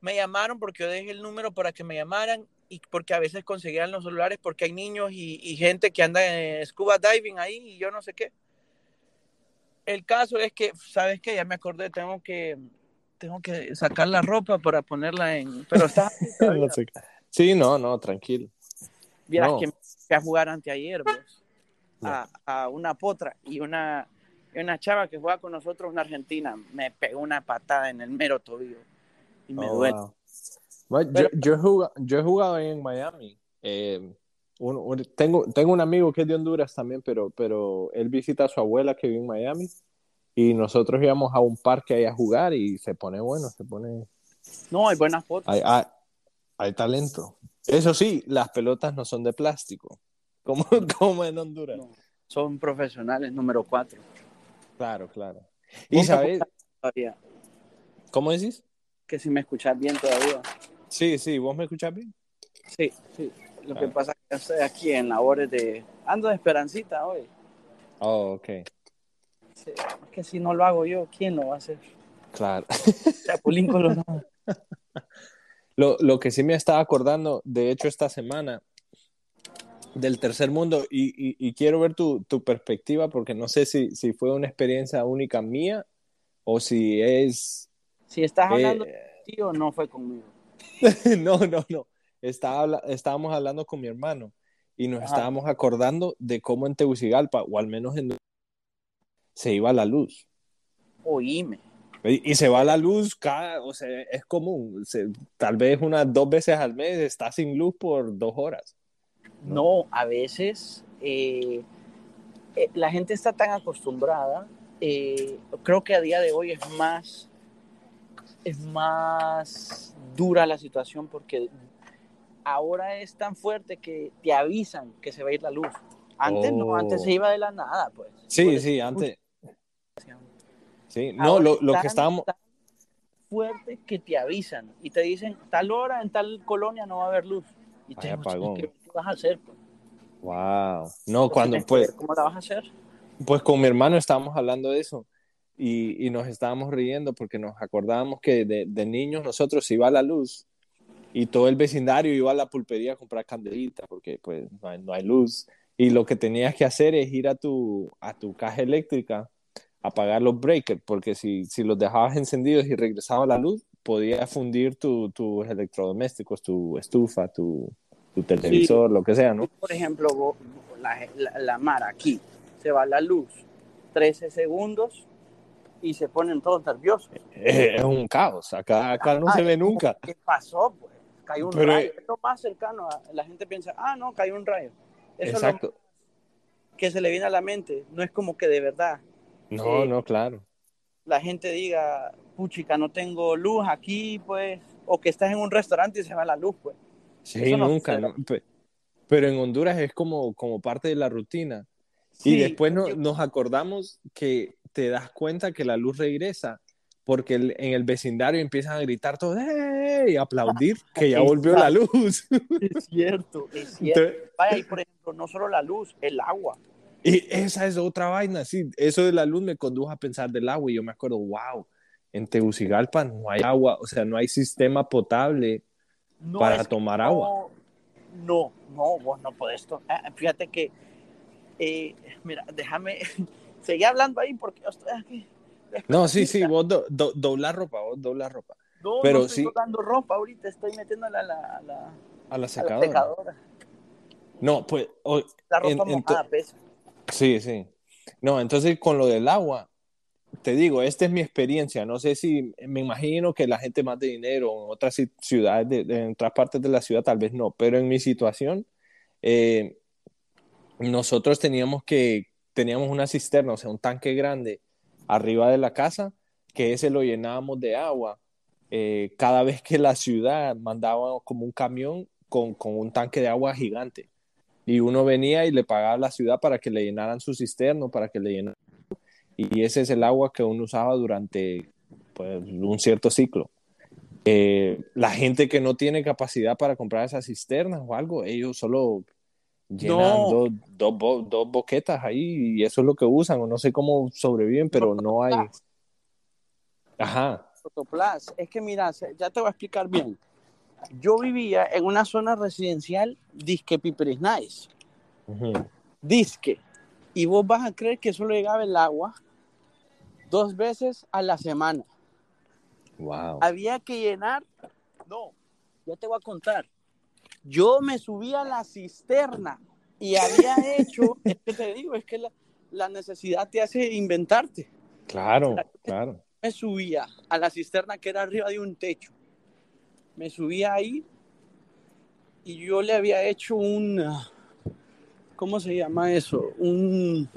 me llamaron porque yo dejé el número para que me llamaran y porque a veces conseguían los celulares porque hay niños y, y gente que anda en scuba diving ahí y yo no sé qué el caso es que, ¿sabes qué? Ya me acordé, tengo que, tengo que sacar la ropa para ponerla en... Pero está... sí, no, no, tranquilo. Vieras que me fui a jugar anteayer, vos, a, a, una potra y una, una chava que juega con nosotros, una argentina, me pegó una patada en el mero tobillo y me oh, duele. yo, yo, he jugado, yo he jugado ahí en Miami. Eh, tengo, tengo un amigo que es de Honduras también, pero, pero él visita a su abuela que vive en Miami y nosotros íbamos a un parque ahí a jugar y se pone bueno, se pone... No, hay buenas fotos. Hay, hay, talento. Eso sí, las pelotas no son de plástico, como, como en Honduras. son profesionales número cuatro. Claro, claro. Y sabes... ¿Cómo decís? Que si me escuchas bien todavía. Sí, sí, ¿vos me escuchás bien? Sí, sí. Lo que pasa es que estoy aquí en labores de... Ando de esperancita hoy. Oh, ok. Sí, es que si no lo hago yo, ¿quién lo va a hacer? Claro. Chapulín Colorado. lo, lo que sí me estaba acordando, de hecho, esta semana, del tercer mundo, y, y, y quiero ver tu, tu, perspectiva, porque no sé si, si, fue una experiencia única mía o si es... Si estás hablando eh... de o no fue conmigo. no, no, no estaba, estábamos hablando con mi hermano y nos estábamos acordando de cómo en Tegucigalpa, o al menos en se iba la luz. Oíme. Y, se va la luz cada, o sea, es común, tal vez unas dos veces al mes está sin luz por dos horas. No, a veces eh, eh, la gente está tan acostumbrada, eh, creo que a día de hoy es más, es más dura la situación porque ahora es tan fuerte que te avisan que se va a ir la luz. Antes no, antes se Oh. iba de la nada, pues. Sí, sí, antes. Sí, no, Ahora lo, que estábamos. tan fuerte que te avisan y te dicen tal hora en tal colonia no va a haber luz. Y te apagón. ¿qué, qué vas a hacer? Pues? Wow. No, cuando Tienes que pues, ¿Cómo la vas a hacer? pues con mi hermano estábamos hablando de eso y, y nos estábamos riendo porque nos acordábamos que de, de niños nosotros iba a la luz y todo el vecindario iba a la pulpería a comprar candelita porque pues no hay, no hay luz y lo que tenías que hacer es ir a tu, a tu caja eléctrica a apagar los breakers porque si, si los dejabas encendidos y regresaba la luz podía fundir tu- tus electrodomésticos, tu estufa, tu, tu televisor, lo que sea, ¿no? Por ejemplo, vos- la, la, la mar aquí, se va la luz 13 segundos y se ponen todos nerviosos. Eh, es un caos, acá, acá no Ah, se ve nunca. ¿Qué pasó? Pues cayó un Pero, rayo. eh, Es lo más cercano. a- la gente piensa, ah, no, cayó un rayo. Eso Exacto. es lo que se le viene a la mente. No es como que de verdad No, eh, no, claro. la gente diga, puchica, no tengo luz aquí, pues, o que estás en un restaurante y se va la luz, pues. Sí, eso nunca. no, pe- Pero en Honduras es como, como parte de la rutina. Y después no- yo- nos acordamos que te das cuenta que la luz regresa porque el- en el vecindario empiezan a gritar todos ¡eh! y aplaudir que ya volvió la luz. Es cierto, es cierto. Entonces, Vaya, y por ejemplo, no solo la luz, el agua. y esa es otra vaina, sí. Eso de la luz me condujo a pensar del agua y yo me acuerdo, wow, en Tegucigalpa no hay agua, o sea, no hay sistema potable No para tomar no- agua. No, no, vos no podés. to- ah, Fíjate que, eh, mira, déjame seguir hablando ahí porque yo estoy aquí. No, sí, sí, vos do, do- doblar ropa, vos doblar ropa. No, pero no estoy sí- dando ropa ahorita, estoy metiéndola a la, a la, A la a la secadora. secadora. No, pues, o- La ropa En- en mojada pesa. sí, sí. No, entonces con lo del agua, te digo, esta es mi experiencia. No sé si, me imagino que la gente más de dinero en otras ci- ciudades, de, de- en otras partes de la ciudad, tal vez no, pero en mi situación, eh, nosotros teníamos que, teníamos una cisterna, o sea, un tanque grande arriba de la casa, que ese lo llenábamos de agua. eh, cada vez que la ciudad mandaba como un camión con, con un tanque de agua gigante. Y uno venía y le pagaba a la ciudad para que le llenaran su cisterno, para que le llenaran. Y ese es el agua que uno usaba durante pues, un cierto ciclo. Eh, la gente que no tiene capacidad para comprar esas cisternas o algo, ellos solo llenan No. dos, dos, bo- dos boquetas ahí y eso es lo que usan, o no sé cómo sobreviven, pero no hay. Ajá. Es que mira, ya te voy a explicar bien. Yo vivía en una zona residencial disque Piperis Nice. Disque. Y vos vas a creer que solo llegaba el agua dos veces a la semana. wow. Había que llenar. No, ya te voy a contar. Yo me subí a la cisterna y había hecho. Es que te digo, es que la, la necesidad te hace inventarte. Claro, claro. me subía a la cisterna que era arriba de un techo. Me subía ahí y yo le había hecho un, ¿cómo se llama eso? Un,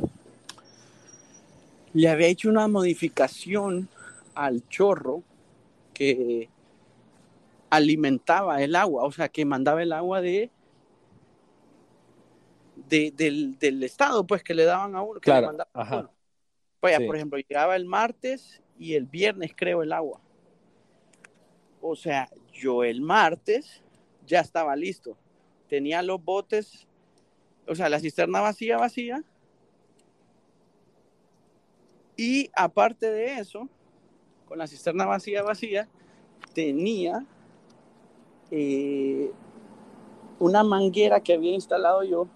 le había hecho una modificación al chorro que alimentaba el agua, o sea, que mandaba el agua de, de- del, del estado, pues que le daban a uno. que le Claro, mandaban a ajá. uno. Vaya, Sí. por ejemplo, llegaba el martes y el viernes, creo, el agua. O sea, yo el martes ya estaba listo. Tenía los botes, o sea, la cisterna vacía, vacía. Y aparte de eso, con la cisterna vacía, vacía, tenía eh, una manguera que había instalado yo.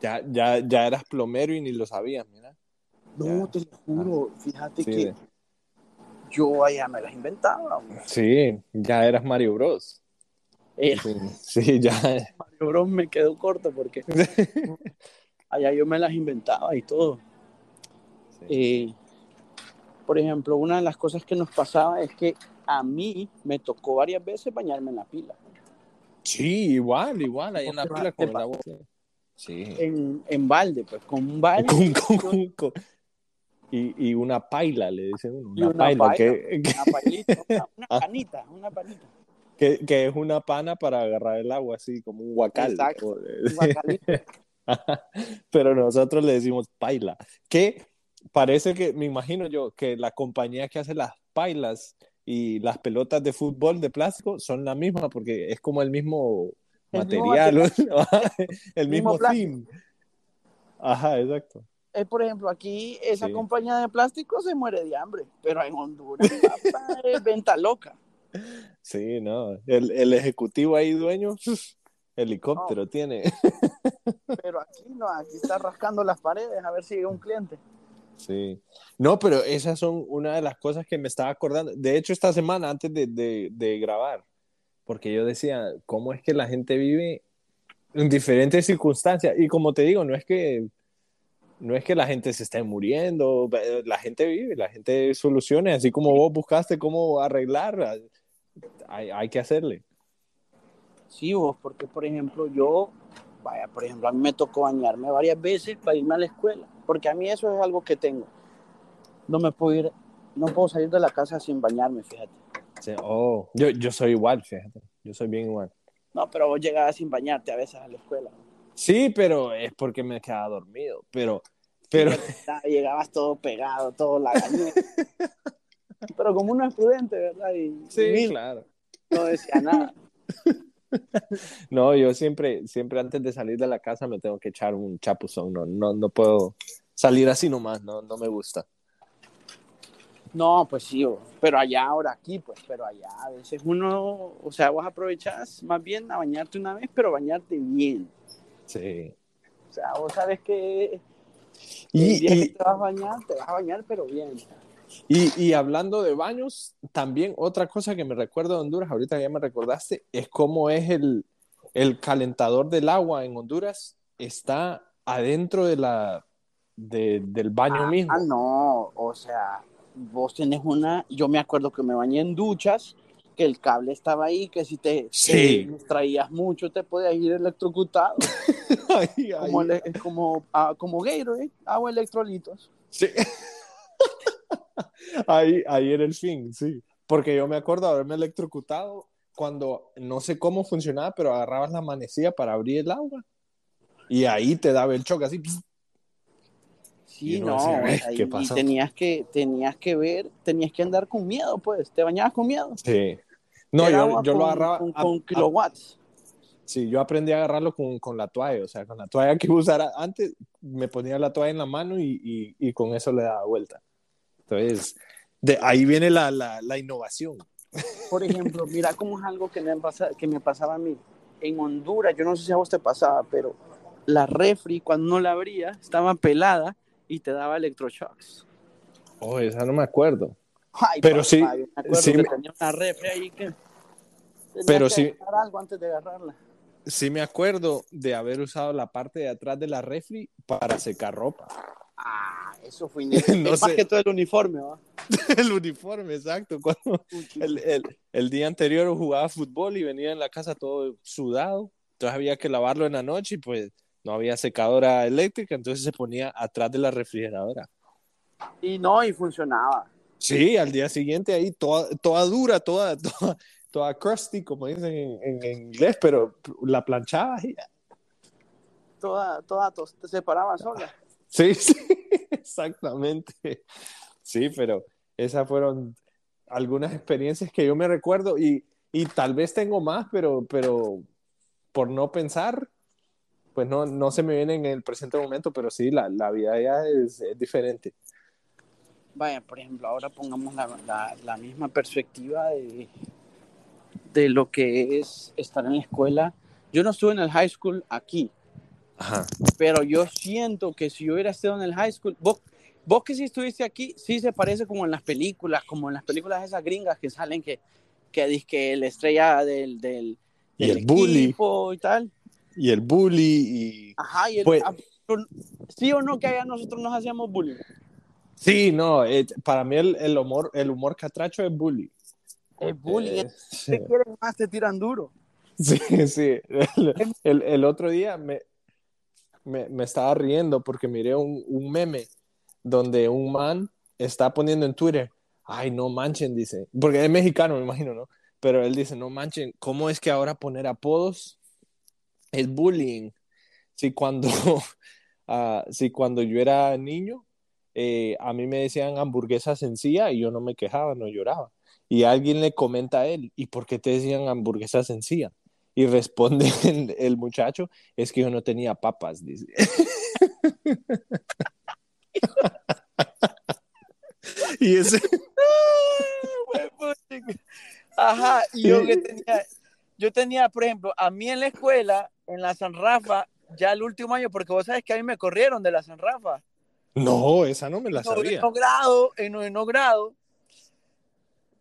Ya, ya, ya eras plomero y ni lo sabías, mira. No, Ya. te lo juro, fíjate Sí, que yo allá me las inventaba. hombre. sí, ya eras Mario Bros. Sí, sí, ya. Mario Bros me quedó corto porque allá yo me las inventaba y todo. Eh, por ejemplo, una de las cosas que nos pasaba es que a mí me tocó varias veces bañarme en la pila. Sí, igual, igual, ahí en la pila con pa- agua. Sí. En, en balde, pues con un balde. Con- con- con- y, y una paila, le dicen uno. Una, una paila, paila. que, que- Una pailita, una, una Ah. panita, una panita. que, que, es una pana para agarrar el agua, así como un guacal. Exacto. Pero nosotros le decimos paila. Que parece que, me imagino yo, que la compañía que hace las pailas y las pelotas de fútbol de plástico son la misma porque es como el mismo material, el mismo, theme. Ajá, exacto. Eh, por ejemplo, aquí esa compañía de plástico se muere de hambre, pero en Honduras es venta loca. Sí, no, el, el ejecutivo ahí dueño, helicóptero tiene. Pero aquí no, aquí está rascando las paredes a ver si llega un cliente. Sí. No, pero esas son una de las cosas que me estaba acordando. De hecho, esta semana, antes de, de, grabar, porque yo decía, ¿cómo es que la gente vive en diferentes circunstancias? Y como te digo, no es que no es que la gente se esté muriendo, la gente vive, la gente solucione, así como vos buscaste cómo arreglar, hay, hay que hacerle. Sí, vos, porque por ejemplo yo, vaya, por ejemplo, a mí me tocó bañarme varias veces para irme a la escuela, porque a mí eso es algo que tengo. No me puedo ir, no puedo salir de la casa sin bañarme, fíjate. oh, yo, yo soy igual, fíjate, yo soy bien igual. No, pero vos llegabas sin bañarte a veces a la escuela. Sí, pero es porque me quedaba dormido. Pero, pero. Llegabas todo pegado, todo la pero como uno es prudente, ¿verdad? Y, sí, claro. No decía nada. No, yo siempre, siempre antes de salir de la casa me tengo que echar un chapuzón. No, no, no puedo salir así nomás, no, no me gusta. No, pues sí, pero allá, ahora aquí, pues, pero allá a veces uno, o sea, vos aprovechás más bien a bañarte una vez, pero bañarte bien. Sí. O sea, vos sabes que y, te vas a bañar, te vas a bañar, pero bien. Y, y, hablando de baños, también otra cosa que me recuerdo de Honduras, ahorita ya me recordaste, es cómo es el, el calentador del agua en Honduras, está adentro de la, de, del baño ah, mismo. Ah, no, o sea, vos tenés una, yo me acuerdo que me bañé en duchas, que el cable estaba ahí, que si te, traías mucho te podías ir electrocutado. como, como, ah, como Gatorade, agua electrolitos. Sí. Ahí, ahí era el fin, sí. Porque yo me acuerdo haberme electrocutado cuando no sé cómo funcionaba, pero agarrabas la manecilla para abrir el agua. Y ahí te daba el choque así. Sí, no, ¿qué pasó? y tenías que, tenías que ver, tenías que andar con miedo, pues, te bañabas con miedo. Sí. No, yo, yo lo agarraba. Con, kilowatts. sí, yo aprendí a agarrarlo con, con, la toalla, o sea, con la toalla que usara antes, me ponía la toalla en la mano y, y, y con eso le daba vuelta. Entonces, de ahí viene la, la, la innovación. Por ejemplo, mira cómo es algo que me, pasa, que me pasaba a mí. En Honduras, yo no sé si a vos te pasaba, pero la refri, cuando no la abría, estaba pelada y te daba electroshocks. Oh, esa no me acuerdo. pero sí, me acuerdo sí que tenía una refri ahí que pero que sí, algo antes de agarrarla. Sí me acuerdo de haber usado la parte de atrás de la refri para secar ropa. Ah, eso fue no más que todo el uniforme, ¿va? el uniforme, exacto. Cuando el, el, el, día anterior jugaba fútbol y venía en la casa todo sudado, entonces había que lavarlo en la noche y pues no había secadora eléctrica, entonces se ponía atrás de la refrigeradora. Y no, y funcionaba. Sí, al día siguiente ahí toda, toda dura, toda, toda, toda crusty, como dicen en, en inglés, pero la planchaba y Toda, toda se separaba sola. Sí, sí, exactamente. Sí, pero esas fueron algunas experiencias que yo me recuerdo y, y tal vez tengo más, pero, pero por no pensar, pues no, no se me viene en el presente momento, pero sí, la, la vida ya es, diferente. Vaya, por ejemplo, ahora pongamos la, la, la, misma perspectiva de, de lo que es estar en la escuela. Yo no estuve en el high school aquí, Ajá. pero yo siento que si yo hubiera estado en el high school, vos, vos que si estuviste aquí, sí se parece como en las películas, como en las películas esas gringas que salen que, que, que la estrella del, del, del y el bully y tal y el bully y... Ajá, y el, pues, sí o no que allá nosotros nos hacíamos bullying. Sí, no, eh, para mí el, el, humor, el humor catracho es bully. Es bullying, eh, sí. te quieren más, te tiran duro. Sí, sí. El, el, el otro día me, me, me, estaba riendo porque miré un, meme donde un man está poniendo en Twitter, ay, no manchen, dice, porque es mexicano, me imagino, ¿no? pero él dice, no manchen, ¿cómo es que ahora poner apodos es bullying? Si cuando, uh, si cuando yo era niño, eh, a mí me decían hamburguesa sencilla y yo no me quejaba, no lloraba. Y alguien le comenta a él, ¿y por qué te decían hamburguesa sencilla? Y responde el, muchacho, es que yo no tenía papas, dice. y ese... Ajá, y yo que tenía, yo tenía, por ejemplo, a mí en la escuela, en la San Rafa, ya el último año, porque vos sabes que a mí me corrieron de la San Rafa. No, esa no me la sabía. En grado, en noveno grado,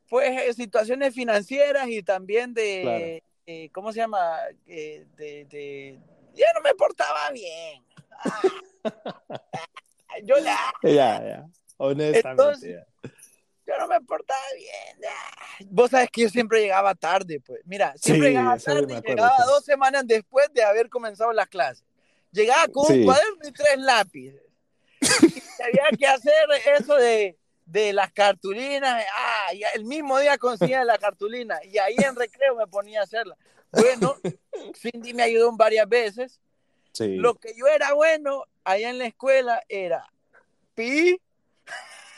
pues eh, situaciones financieras y también de, Claro. Eh, ¿cómo se llama? Eh, de, de- ya no me portaba bien. Ah. yo ya, Ya, ya. Honestamente. Entonces- ya. yo no me portaba bien. ah. Vos sabes que yo siempre llegaba tarde, pues. Mira, siempre Sí, llegaba tarde y llegaba sí. dos semanas después de haber comenzado las clases. Llegaba con Sí. un cuaderno y tres lápices. Y había que hacer eso de, de las cartulinas. Ah, y el mismo día conseguía la cartulina y ahí en recreo me ponía a hacerla. Bueno, Cindy me ayudó varias veces. Sí. Lo que yo era bueno allá en la escuela era pi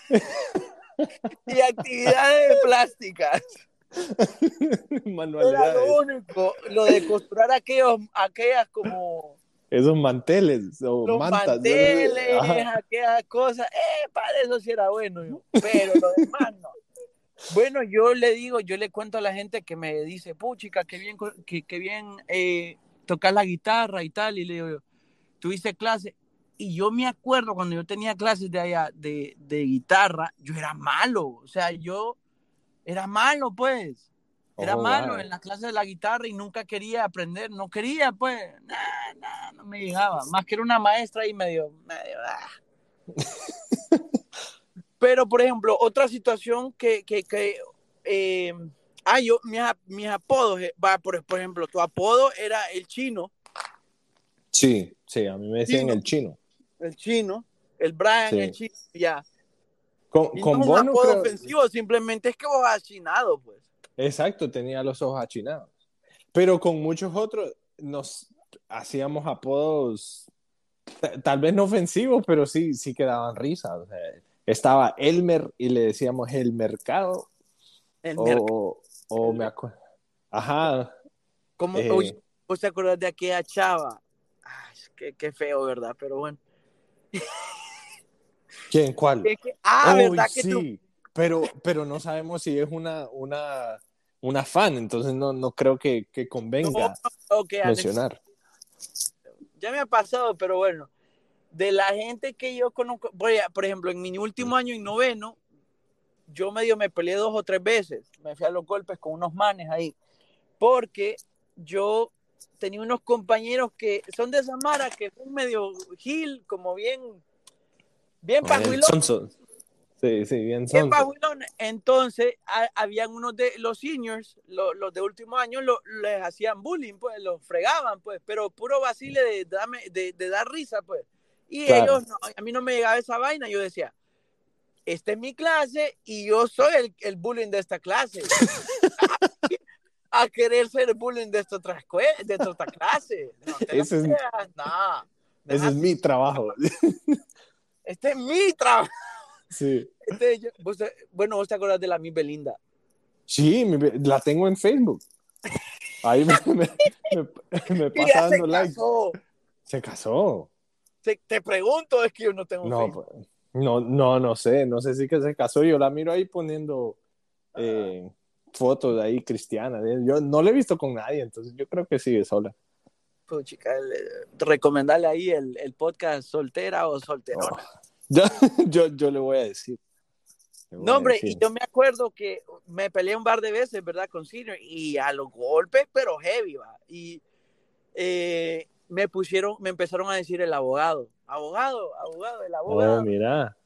y actividades plásticas. Era Manualidades. lo único, lo de costurar aquellos, aquellas como Esos manteles o los mantas. manteles, aquellas cosas, eh, para eso sí era bueno, yo. pero lo demás no. Bueno, yo le digo, yo le cuento a la gente que me dice, puchica, qué bien, que, que bien eh, tocar la guitarra y tal, y le digo, tuviste clase, y yo me acuerdo cuando yo tenía clases de allá de, de guitarra, yo era malo, o sea, yo era malo, pues. Era Oh, malo wow. en las clases de la guitarra y nunca quería aprender, no quería, pues, nah, nah, no me llegaba. Más que era una maestra y medio, medio, ah. Pero, por ejemplo, otra situación que, que, que eh, ah, yo, mis, mis apodos, eh, va, por, por ejemplo, tu apodo era el chino, Sí, sí, a mí me decían Chino. el chino. el chino, el Brian, Sí. el chino, ya. Con, Y con no es un no apodo creo- ofensivo, simplemente es que vos has chinado, pues. Exacto, tenía los ojos achinados. Pero con muchos otros nos hacíamos apodos, ta- tal vez no ofensivos, pero sí, sí que daban risa. O sea, estaba Elmer y le decíamos el mercado. El O, me acuerdo. Ajá. Como, eh, oye, ¿Vos te acuerdas de aquella chava? Ay, qué, qué feo, ¿verdad? Pero bueno. ¿Quién? ¿Cuál? Es que- ah, ¿verdad que tú? sí, pero, pero no sabemos si es una, una, una fan, entonces no, no creo que, que convenga No, mencionar. ya me ha pasado, pero bueno. De la gente que yo conozco, por por ejemplo, en mi último año en noveno, yo medio me peleé dos o tres veces. Me fui a los golpes con unos manes ahí. Porque yo tenía unos compañeros que son de esa mara, que son medio gil, como bien, bien pajuilón. Sí, sí, bien pajuilón. Entonces, ha- habían unos de los seniors, lo- los, de último año, lo- les hacían bullying, pues, los fregaban, pues, pero puro vacile de, dame- de, de dar risa, pues. Y Claro. ellos, no, a mí no me llegaba esa vaina, yo decía, esta es mi clase y yo soy el, el bullying de esta clase. a querer ser bullying de esta otra escuela, de esta otra clase. No Ese es- creas, no. Ese es mi trabajo. Este es mi trabajo. Sí. Este, yo- vos te- bueno, vos te acordás de la mi Belinda. Sí, mi- la tengo en Facebook. Ahí me, me, me- me pasa se dando like. casó. Se casó. Te, te pregunto, es que yo no tengo No, Facebook. pues, no, no, no sé, no sé si que se casó. Yo la miro ahí poniendo eh, fotos de ahí cristianas. Yo no la he visto con nadie, entonces yo creo que sigue sola. Pues, chica, le- recomendarle ahí el, el podcast soltera o solterona. Oh, yo, yo, yo le voy a decir. Voy no, a hombre, decir. y yo me acuerdo que me peleé un par de veces, ¿verdad? Con Senior y a los golpes, pero heavy, va. Y eh, me pusieron, me empezaron a decir el abogado. Abogado, abogado, el abogado. Oh, mira.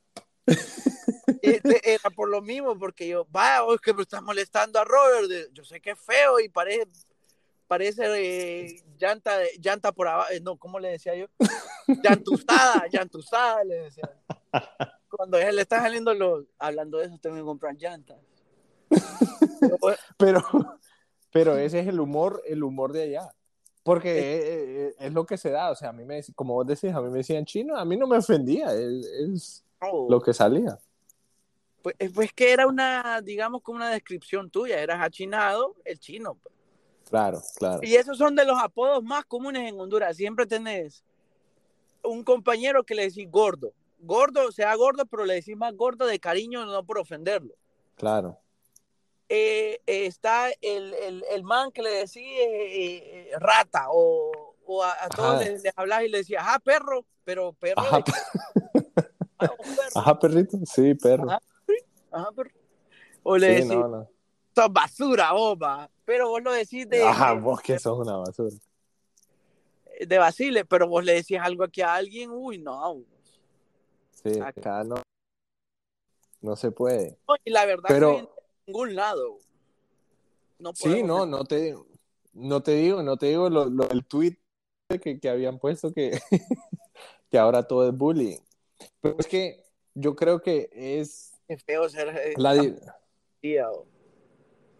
Este, era por lo mismo, porque yo, vaya, es que me estás molestando a Robert. Yo sé que es feo y parece, parece eh, llanta, de- llanta por abajo. eh, No, ¿cómo le decía yo? Llantusada, llantusada, le decía. Cuando él le está saliendo los, hablando de eso, tengo que comprar llantas. Pero, Pero, ese es el humor, el humor de allá. Porque es, es, lo que se da, o sea, a mí me, como vos decís, a mí me decían chino, a mí no me ofendía, es, es oh. lo que salía. Pues, pues que era una, digamos, como una descripción tuya, eras achinado, el chino. Pues. Claro, claro. Y esos son de los apodos más comunes en Honduras, siempre tenés un compañero que le decís gordo, gordo, sea gordo, pero le decís más gordo de cariño, no por ofenderlo. Claro. Eh, eh, está el, el, el, man que le decía eh, rata o, o a, a, todos les, les hablas y le decía, ajá, perro, pero perro. Ajá, ajá perrito, sí, perro. Ajá, ajá perro. O le sí, decís, no, no. Sos basura, boba, pero vos lo decís de... Ajá, vos que sos una basura. De Basile, pero vos le decís algo aquí a alguien, uy, no. Sí, acá no, no se puede. Y la verdad pero... que ningún lado. No sí, no, no te, no te digo, no te digo lo, lo, el tweet que, que habían puesto que, que ahora todo es bullying. Pero es que yo creo que es... Es feo ser... eh, La di- tío.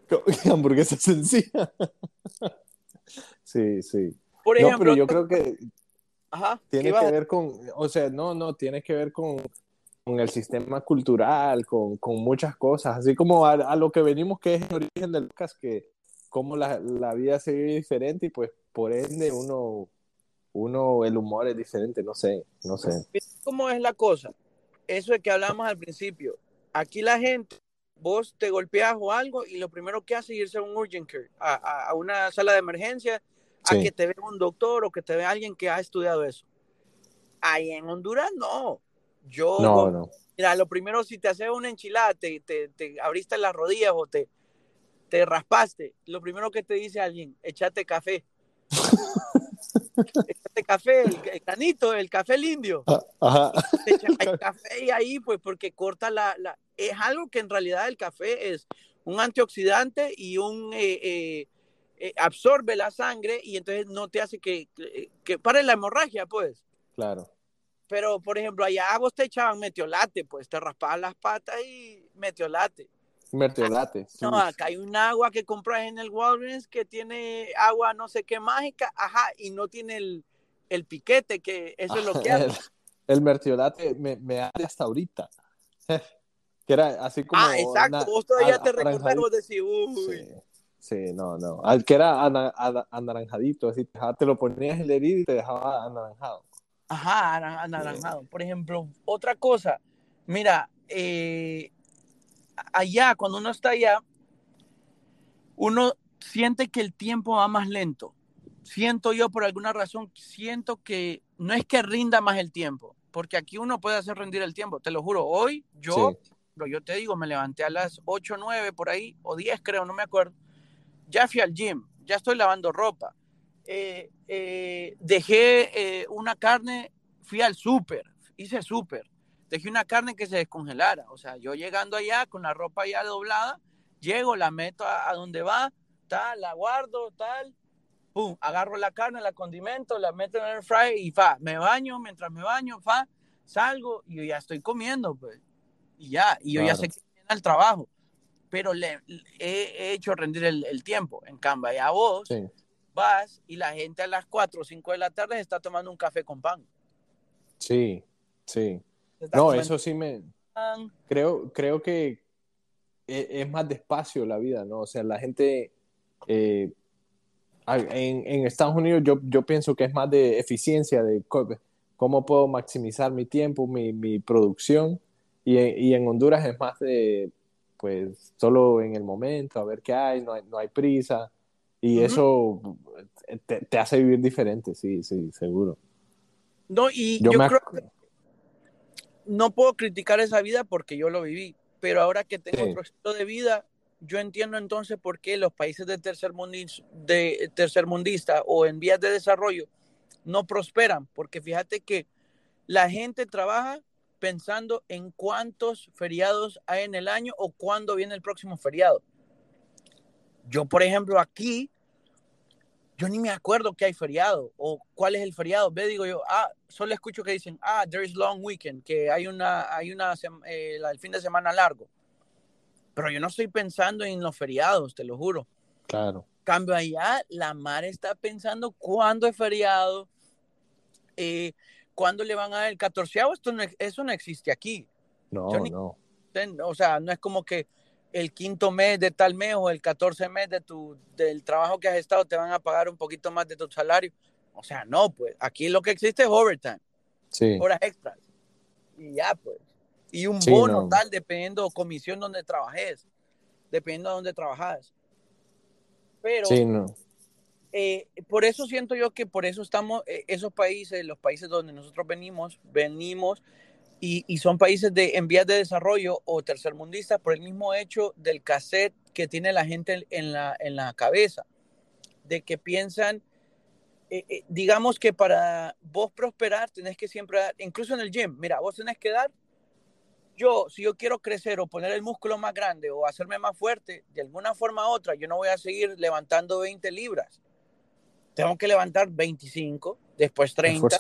hamburguesa sencilla. sí, sí. Por No, ejemplo, pero yo creo que ajá, ¿qué tiene que ver con, o sea, no, no, tiene que ver con, con el sistema cultural, con, con muchas cosas, así como a, a lo que venimos que es el origen del podcast, que cómo la, la vida se vive diferente y pues por ende uno, uno, el humor es diferente, no sé, no sé. ¿Cómo es la cosa? Eso es que hablamos al principio. Aquí la gente, vos te golpeas o algo y lo primero que hace es irse a un urgent care, a, a- a una sala de emergencia, a Sí. que te vea un doctor o que te vea alguien que ha estudiado eso. Ahí en Honduras no. Yo, No, no. mira, lo primero, si te haces una enchilada, te, te, te abriste las rodillas o te, te raspaste, lo primero que te dice alguien, échate café. échate café, el, el canito, el café el indio. Ajá. Te echa el café y ahí, pues, porque corta la, la- Es algo que en realidad el café es un antioxidante y un... eh, eh, eh, absorbe la sangre y entonces no te hace que, que, que pare la hemorragia, pues. Claro. Pero, por ejemplo, allá vos te echaban metiolate, pues te raspaban las patas y metiolate. Mertiolate. sí. No, acá hay un agua que compras en el Walgreens que tiene agua no sé qué mágica, ajá, y no tiene el, el piquete, que eso es lo que hace. el, el mertiolate me, me hace hasta ahorita. que era así como. Ah, exacto, vos todavía a- te recordás, vos decís, uy, Sí, sí, no, no. Al que era ana- ana- anaranjadito, así, te, lo ponías en la herida y te dejaba anaranjado. ajá, ana- anaranjado. Por ejemplo, otra cosa, mira, eh, allá, cuando uno está allá, uno siente que el tiempo va más lento. Siento yo, por alguna razón, siento que no es que rinda más el tiempo, porque aquí uno puede hacer rendir el tiempo, te lo juro. Hoy yo, Sí. pero yo te digo, me levanté a las 8, 9 por ahí, o 10 creo, no me acuerdo. Ya fui al gym, ya estoy lavando ropa. Eh, eh, dejé eh, una carne, fui al súper, hice súper. Dejé una carne que se descongelara. O sea, yo llegando allá con la ropa ya doblada, llego, la meto a, a donde va, tal, la guardo, tal, pum, agarro la carne, la condimento, la meto en el fry y fa, me baño, mientras me baño, fa, salgo y yo ya estoy comiendo, pues. Y ya, y yo ya Claro. sé que viene al trabajo, pero le, le- he, he hecho rendir el, el tiempo. En cambio, ya vos Sí. vas y la gente a las 4 o 5 de la tarde está tomando un café con pan. Sí, sí. No, eso sí me. Creo, creo que e- es más despacio la vida, ¿no? O sea, la gente. eh, en, en Estados Unidos yo, yo pienso que es más de eficiencia, de cómo puedo maximizar mi tiempo, mi, mi producción. Y, en- y en Honduras es más de, pues, solo en el momento, a ver qué hay, no hay, no hay prisa. Y eso te, te hace vivir diferente, sí, sí, seguro. No, y Yo yo, me creo que no puedo criticar esa vida porque yo lo viví, pero ahora que tengo Sí. otro estilo de vida, yo entiendo entonces por qué los países de tercer, mundis- de tercermundista o en vías de desarrollo no prosperan, porque fíjate que la gente trabaja pensando en cuántos feriados hay en el año o cuándo viene el próximo feriado. Yo, por ejemplo, aquí, yo ni me acuerdo que hay feriado o cuál es el feriado. Ve, digo yo, ah, solo escucho que dicen, ah, there is long weekend, que hay una, hay una, eh, el fin de semana largo. Pero yo no estoy pensando en los feriados, te lo juro. Claro. Cambio allá, la mar está pensando cuándo es feriado, eh, cuándo le van a dar el 14 esto no, eso no existe aquí. No, no. O sea, no es como que el quinto mes de tal mes o el 14 mes de tu, del trabajo que has estado te van a pagar un poquito más de tu salario. O sea, no, pues aquí lo que existe es overtime. Sí. Horas extras. Y ya, pues. Y un bono tal, dependiendo comisión donde trabajes, dependiendo de dónde trabajas. Pero sí, no. Eh, por eso siento yo que por eso estamos, eh, esos países, los países donde nosotros venimos, venimos y, y, son países de, en vías de desarrollo o tercermundistas por el mismo hecho del cassette que tiene la gente en la, en la cabeza, de que piensan, eh, digamos que para vos prosperar tenés que siempre dar, incluso en el gym, mira, vos tenés que dar, yo, si yo quiero crecer o poner el músculo más grande o hacerme más fuerte, de alguna forma u otra, yo no voy a seguir levantando 20 libras tengo que levantar 25, después 30.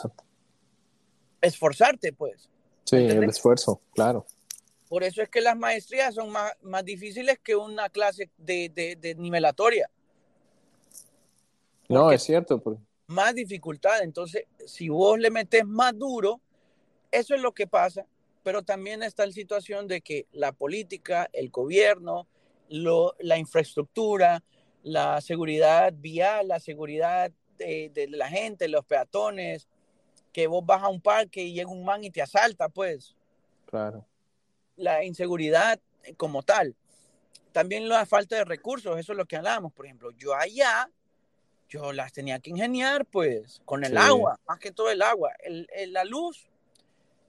Esforzarte, pues. Sí, el esfuerzo, claro. Por eso es que las maestrías son más, más difíciles que una clase de, de, de nivelatoria. no, es cierto. Más dificultad. Entonces, si vos le metes más duro, eso es lo que pasa. Pero también está la situación de que la política, el gobierno, lo, la infraestructura, la seguridad vial, la seguridad de, la gente, los peatones, que vos vas a un parque y llega un man y te asalta, pues. Claro. La inseguridad como tal. También la falta de recursos, eso es lo que hablamos. Por ejemplo, yo allá, yo las tenía que ingeniar, pues, con el agua, más que todo el agua. El, la luz,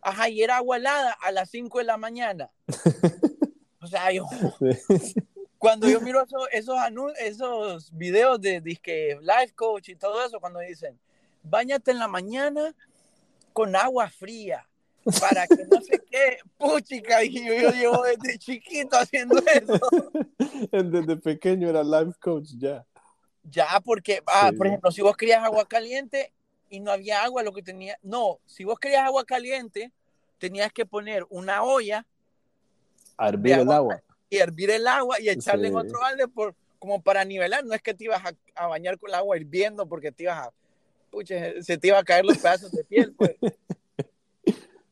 ajá, y era agua helada a las 5 de la mañana. o sea, yo, cuando yo miro esos, esos, esos videos de disque life coach y todo eso, cuando dicen, bañate en la mañana con agua fría para que no sé qué, puchica, y yo, yo llevo desde chiquito haciendo eso. Desde pequeño era life coach ya. Ya, porque, ah, por ejemplo, si vos querías agua caliente y no había agua, lo que tenía, no, si vos querías agua caliente, tenías que poner una olla. A hervir el agua y hervir el agua y echarle en otro balde por, como para nivelar. No es que te ibas a, bañar con el agua hirviendo porque te ibas a, se te iba a caer los pedazos de piel. Pues.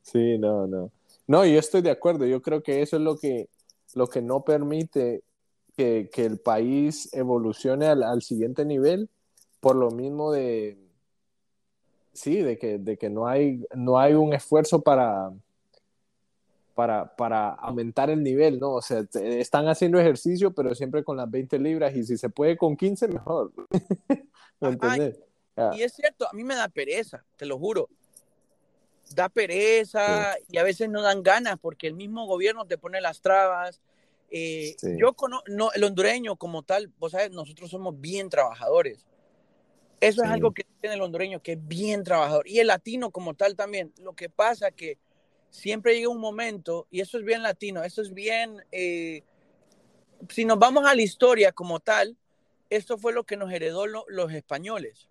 Sí, no, no. No, yo estoy de acuerdo. Yo creo que eso es lo que, lo que no permite que, que el país evolucione al, al, siguiente nivel, por lo mismo de, sí, de que, de que no, hay, no hay un esfuerzo para, para, para aumentar el nivel, ¿no? O sea, están haciendo ejercicio, pero siempre con las 20 libras y si se puede con 15, mejor. ¿Me entiendes? Y es cierto, a mí me da pereza, te lo juro. Da pereza y a veces no dan ganas porque el mismo gobierno te pone las trabas. Eh, yo conozco, no, el hondureño como tal, vos sabes, nosotros somos bien trabajadores. Eso es algo que tiene el hondureño, que es bien trabajador. Y el latino como tal también. Lo que pasa que siempre llega un momento, y eso es bien latino, eso es bien, eh, si nos vamos a la historia como tal, esto fue lo que nos heredó los españoles.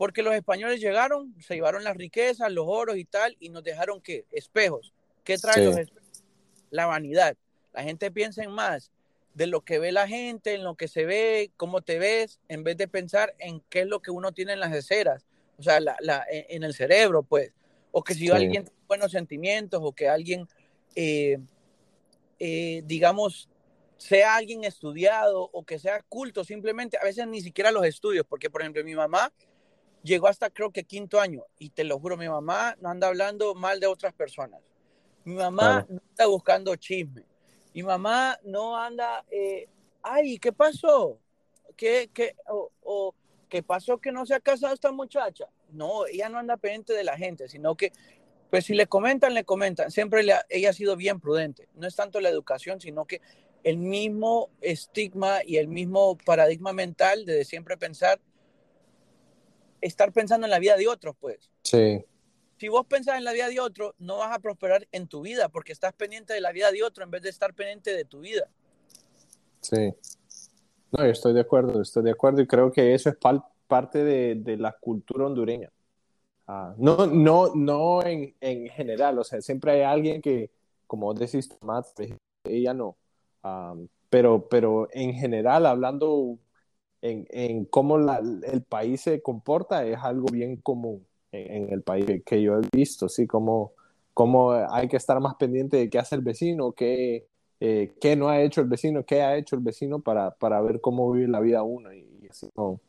Porque los españoles llegaron, se llevaron las riquezas, los oros y tal, y nos dejaron qué? Espejos. ¿Qué traen los espejos? La vanidad. La gente piensa en más de lo que ve la gente, en lo que se ve, cómo te ves, en vez de pensar en qué es lo que uno tiene en las esceras, o sea, en el cerebro, pues o que si alguien tiene buenos sentimientos, o que alguien, eh, eh, digamos, sea alguien estudiado o que sea culto, simplemente a veces ni siquiera los estudios, porque por ejemplo mi mamá llegó hasta creo que quinto año y te lo juro, mi mamá no anda hablando mal de otras personas. Mi mamá no está buscando chisme. Mi mamá no anda, eh, ay, ¿qué pasó? ¿Qué, qué, o, ¿qué pasó que no se ha casado esta muchacha? No, ella no anda pendiente de la gente, sino que, pues si le comentan, le comentan. Siempre ella ha sido bien prudente. No es tanto la educación, sino que el mismo estigma y el mismo paradigma mental de siempre pensar, estar pensando en la vida de otros, pues. Sí. Si vos pensás en la vida de otro, no vas a prosperar en tu vida porque estás pendiente de la vida de otro en vez de estar pendiente de tu vida. Sí. No, yo estoy de acuerdo, estoy de acuerdo y creo que eso es parte de, de la cultura hondureña. Ah, no, no, no en, en, general, o sea, siempre hay alguien que, como decís, Tomás, ella no. pero, pero en general, hablando en, en cómo el país se comporta, es algo bien común en, el país que yo he visto, ¿sí? Como, como hay que estar más pendiente de qué hace el vecino, qué, eh, qué no ha hecho el vecino, qué ha hecho el vecino para, para ver cómo vive la vida uno y, así no,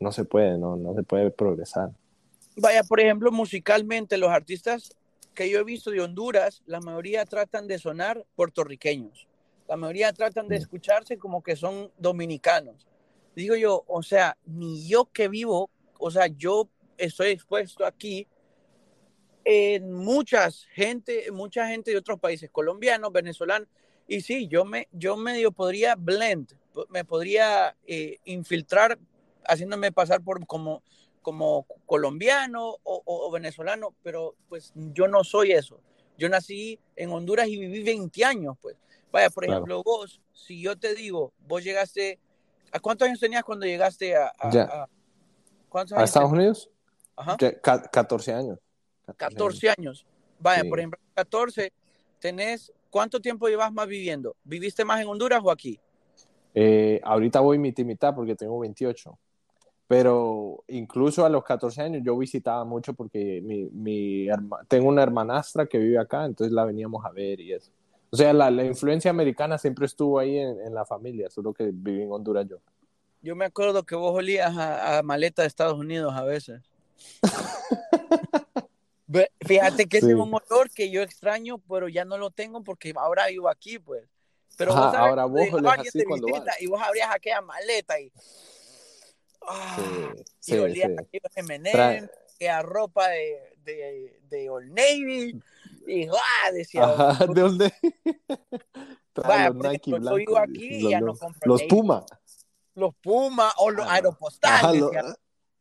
no se puede, no, no se puede progresar. Vaya, por ejemplo, musicalmente los artistas que yo he visto de Honduras, la mayoría tratan de sonar puertorriqueños. La mayoría tratan de escucharse como que son dominicanos. Digo yo, o sea, ni yo que vivo, o sea, yo estoy expuesto aquí en muchas gente, mucha gente de otros países, colombianos, venezolanos, y sí, yo me, yo medio podría blend, me podría eh, infiltrar haciéndome pasar por como como colombiano o, venezolano, pero pues yo no soy eso. Yo nací en Honduras y viví 20 años, pues. Vaya, por ejemplo, vos, si yo te digo, vos llegaste, ¿a cuántos años tenías cuando llegaste a, a, ¿A Estados Unidos? Ajá. 14 años. 14, años. Vaya, por ejemplo, 14, tenés, ¿cuánto tiempo llevas más viviendo? ¿Viviste más en Honduras o aquí? Eh, ahorita voy mitad y mitad porque tengo 28. Pero incluso a los 14 años yo visitaba mucho porque mi, mi tengo una hermanastra que vive acá, entonces la veníamos a ver y eso. O sea, la, la influencia americana siempre estuvo ahí en, en, la familia, solo que viví en Honduras yo. Yo me acuerdo que vos olías a, maleta de Estados Unidos a veces. Fíjate que es un motor que yo extraño, pero ya no lo tengo porque ahora vivo aquí, pues. Pero vos ahora vos olías así cuando Y vos abrías aquella maleta y Ah, sí, y sí. a M&M, a ropa de, de, de, Old Navy. Y ah, decía. Ajá, de. Vaya, los Nike ejemplo, blancos, yo aquí y ya no compro Los Navy. Puma. Los Puma o los ah, aeropostales.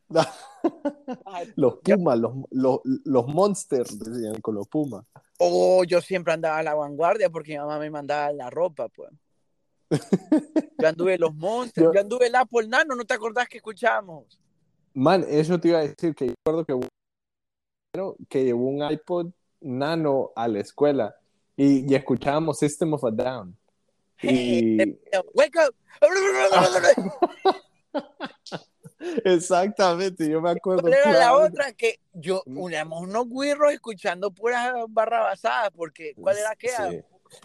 los Puma, los, los, los Monsters, decían con los Puma. Oh, yo siempre andaba a la vanguardia porque mi mamá me mandaba la ropa, pues. Yo anduve los montes, yo, anduve el Apple Nano, ¿no te acordás que escuchamos? Man, eso te iba a decir que yo recuerdo que, que llevó un iPod Nano a la escuela y, y escuchábamos System of a Down. Y... Wake up. Exactamente, yo me acuerdo. ¿Cuál era la otra? Que yo mm. uníamos unos guirros escuchando puras barrabasadas, porque ¿cuál era que? Sí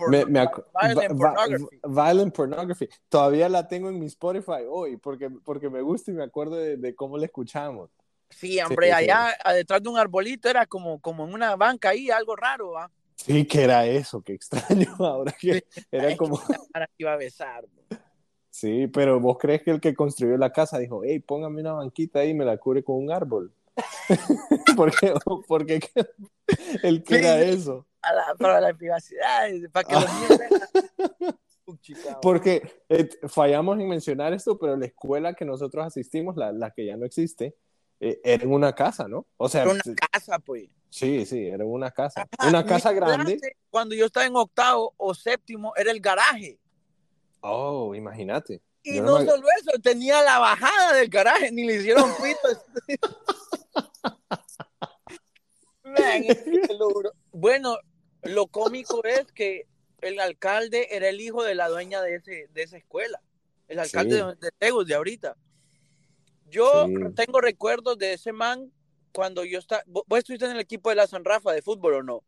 me, violent, pornography. Todavía la tengo en mi Spotify hoy porque, porque me gusta y me acuerdo de, cómo la escuchamos. Sí, hombre, allá detrás de un arbolito era como, como en una banca ahí, algo raro, ¿va? Sí, que era eso, qué extraño ahora que era como... Ahora iba a besar. Sí, pero vos crees que el que construyó la casa dijo, hey, póngame una banquita ahí y me la cubre con un árbol. ¿Por qué? Porque el que era eso para la privacidad, para que los niños Porque eh, fallamos en mencionar esto, pero la escuela que nosotros asistimos, la, la que ya no existe, eh, era en una casa, ¿no? O sea, era una casa, pues. Sí, sí, era una casa. una casa grande. Cuando yo estaba en octavo o séptimo, era el garaje. Oh, imagínate. Y no, solo eso, tenía la bajada del garaje, ni le hicieron pito. bueno, lo cómico es que el alcalde era el hijo de la dueña de, ese, de esa escuela, el alcalde de, Tegus de ahorita. Yo tengo recuerdos de ese man cuando yo estaba. ¿Vos estuviste en el equipo de la San Rafa de fútbol o no?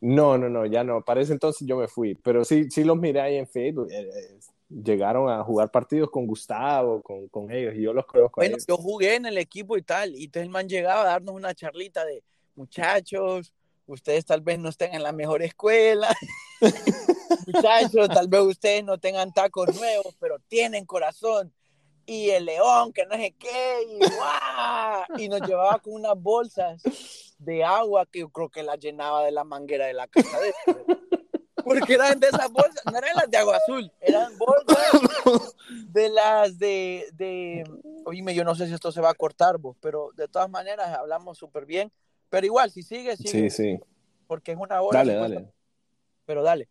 No, no, no, ya no. Para ese entonces yo me fui, pero sí, sí los miré ahí en Facebook. Eh, eh, llegaron a jugar partidos con Gustavo, con, con ellos, y yo los conozco. Bueno, yo jugué en el equipo y tal, y entonces el man llegaba a darnos una charlita de muchachos, ustedes tal vez no estén en la mejor escuela, muchachos, tal vez ustedes no tengan tacos nuevos, pero tienen corazón. Y el león, que no sé qué, y, y nos llevaba con unas bolsas de agua que yo creo que la llenaba de la manguera de la casa de porque eran de esas bolsas, no eran las de agua azul, eran bolsas de las de, de, oíme, yo no sé si esto se va a cortar vos, pero de todas maneras hablamos súper bien pero igual, si sigue, sigue. Sí, sí. Porque es una hora. Dale, dale. Pero dale.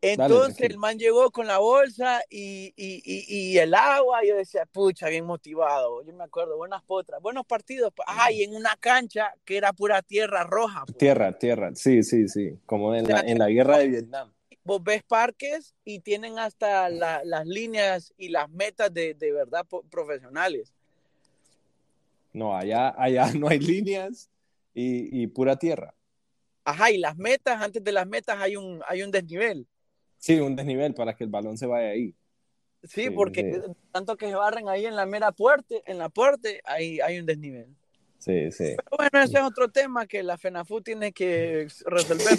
Entonces el man llegó con la bolsa y, y, y, el agua. Yo decía, pucha, bien motivado. Yo me acuerdo, buenas potras, buenos partidos. Ah, y en una cancha que era pura tierra roja. Pues. Tierra, tierra. Sí, sí, sí. Como en, la, en la guerra de Vietnam. vos ves parques y tienen hasta las líneas y las metas de, de verdad profesionales. No, allá, allá no hay líneas y, y, pura tierra. Ajá, y las metas, antes de las metas hay un, hay un desnivel. Sí, un desnivel para que el balón se vaya ahí. Sí, porque tanto que se barren ahí en la mera puerta, en la puerta, ahí hay un desnivel. Sí, sí. Pero bueno, ese es otro tema que la FENAFU tiene que resolver.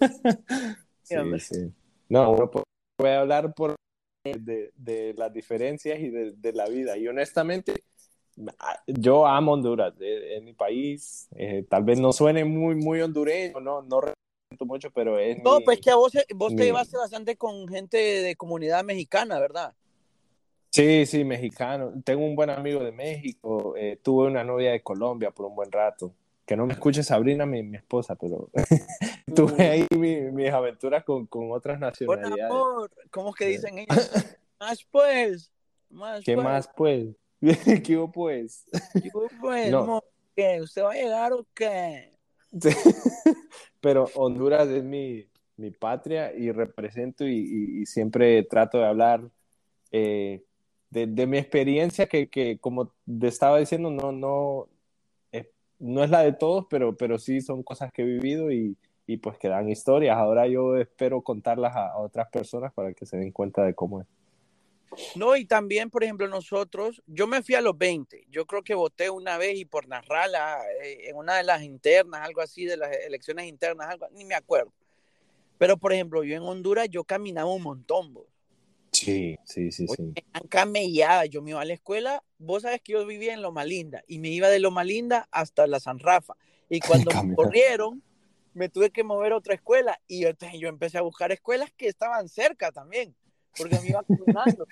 sí, sí. No, uno puede hablar por de, de las diferencias y de, de, la vida. Y honestamente, yo amo Honduras, es, mi país. Eh, tal vez no suene muy, muy hondureño, no, no mucho, pero es. No, pues que a vos, vos te llevaste bastante con gente de comunidad mexicana, ¿verdad? Sí, sí, mexicano. Tengo un buen amigo de México. Eh, tuve una novia de Colombia por un buen rato. Que no me escuche Sabrina, mi, mi esposa, pero tuve ahí mis aventuras con, con, otras nacionalidades. amor. ¿Cómo es que dicen ellos? más pues. Más ¿Qué pues. más pues? ¿Qué hubo pues? ¿Qué hubo pues? No. ¿Qué? ¿Usted va a llegar o qué? pero Honduras es mi, mi patria y represento y, siempre trato de hablar eh, de, mi experiencia que, que, como te estaba diciendo, no, no, es, no es la de todos, pero, pero sí son cosas que he vivido y, y pues que dan historias. Ahora yo espero contarlas a, otras personas para que se den cuenta de cómo es. No, y también, por ejemplo, nosotros, yo me fui a los 20, yo creo que voté una vez y por narrarla eh, en una de las internas, algo así, de las elecciones internas, algo, ni me acuerdo. Pero, por ejemplo, yo en Honduras, yo caminaba un montón, vos. Sí, sí, sí, sí. Camellada, yo me iba a la escuela, vos sabes que yo vivía en Loma Linda y me iba de Loma Linda hasta la San Rafa. Y cuando me corrieron, me tuve que mover a otra escuela y yo, yo empecé a buscar escuelas que estaban cerca también, porque me iba caminando.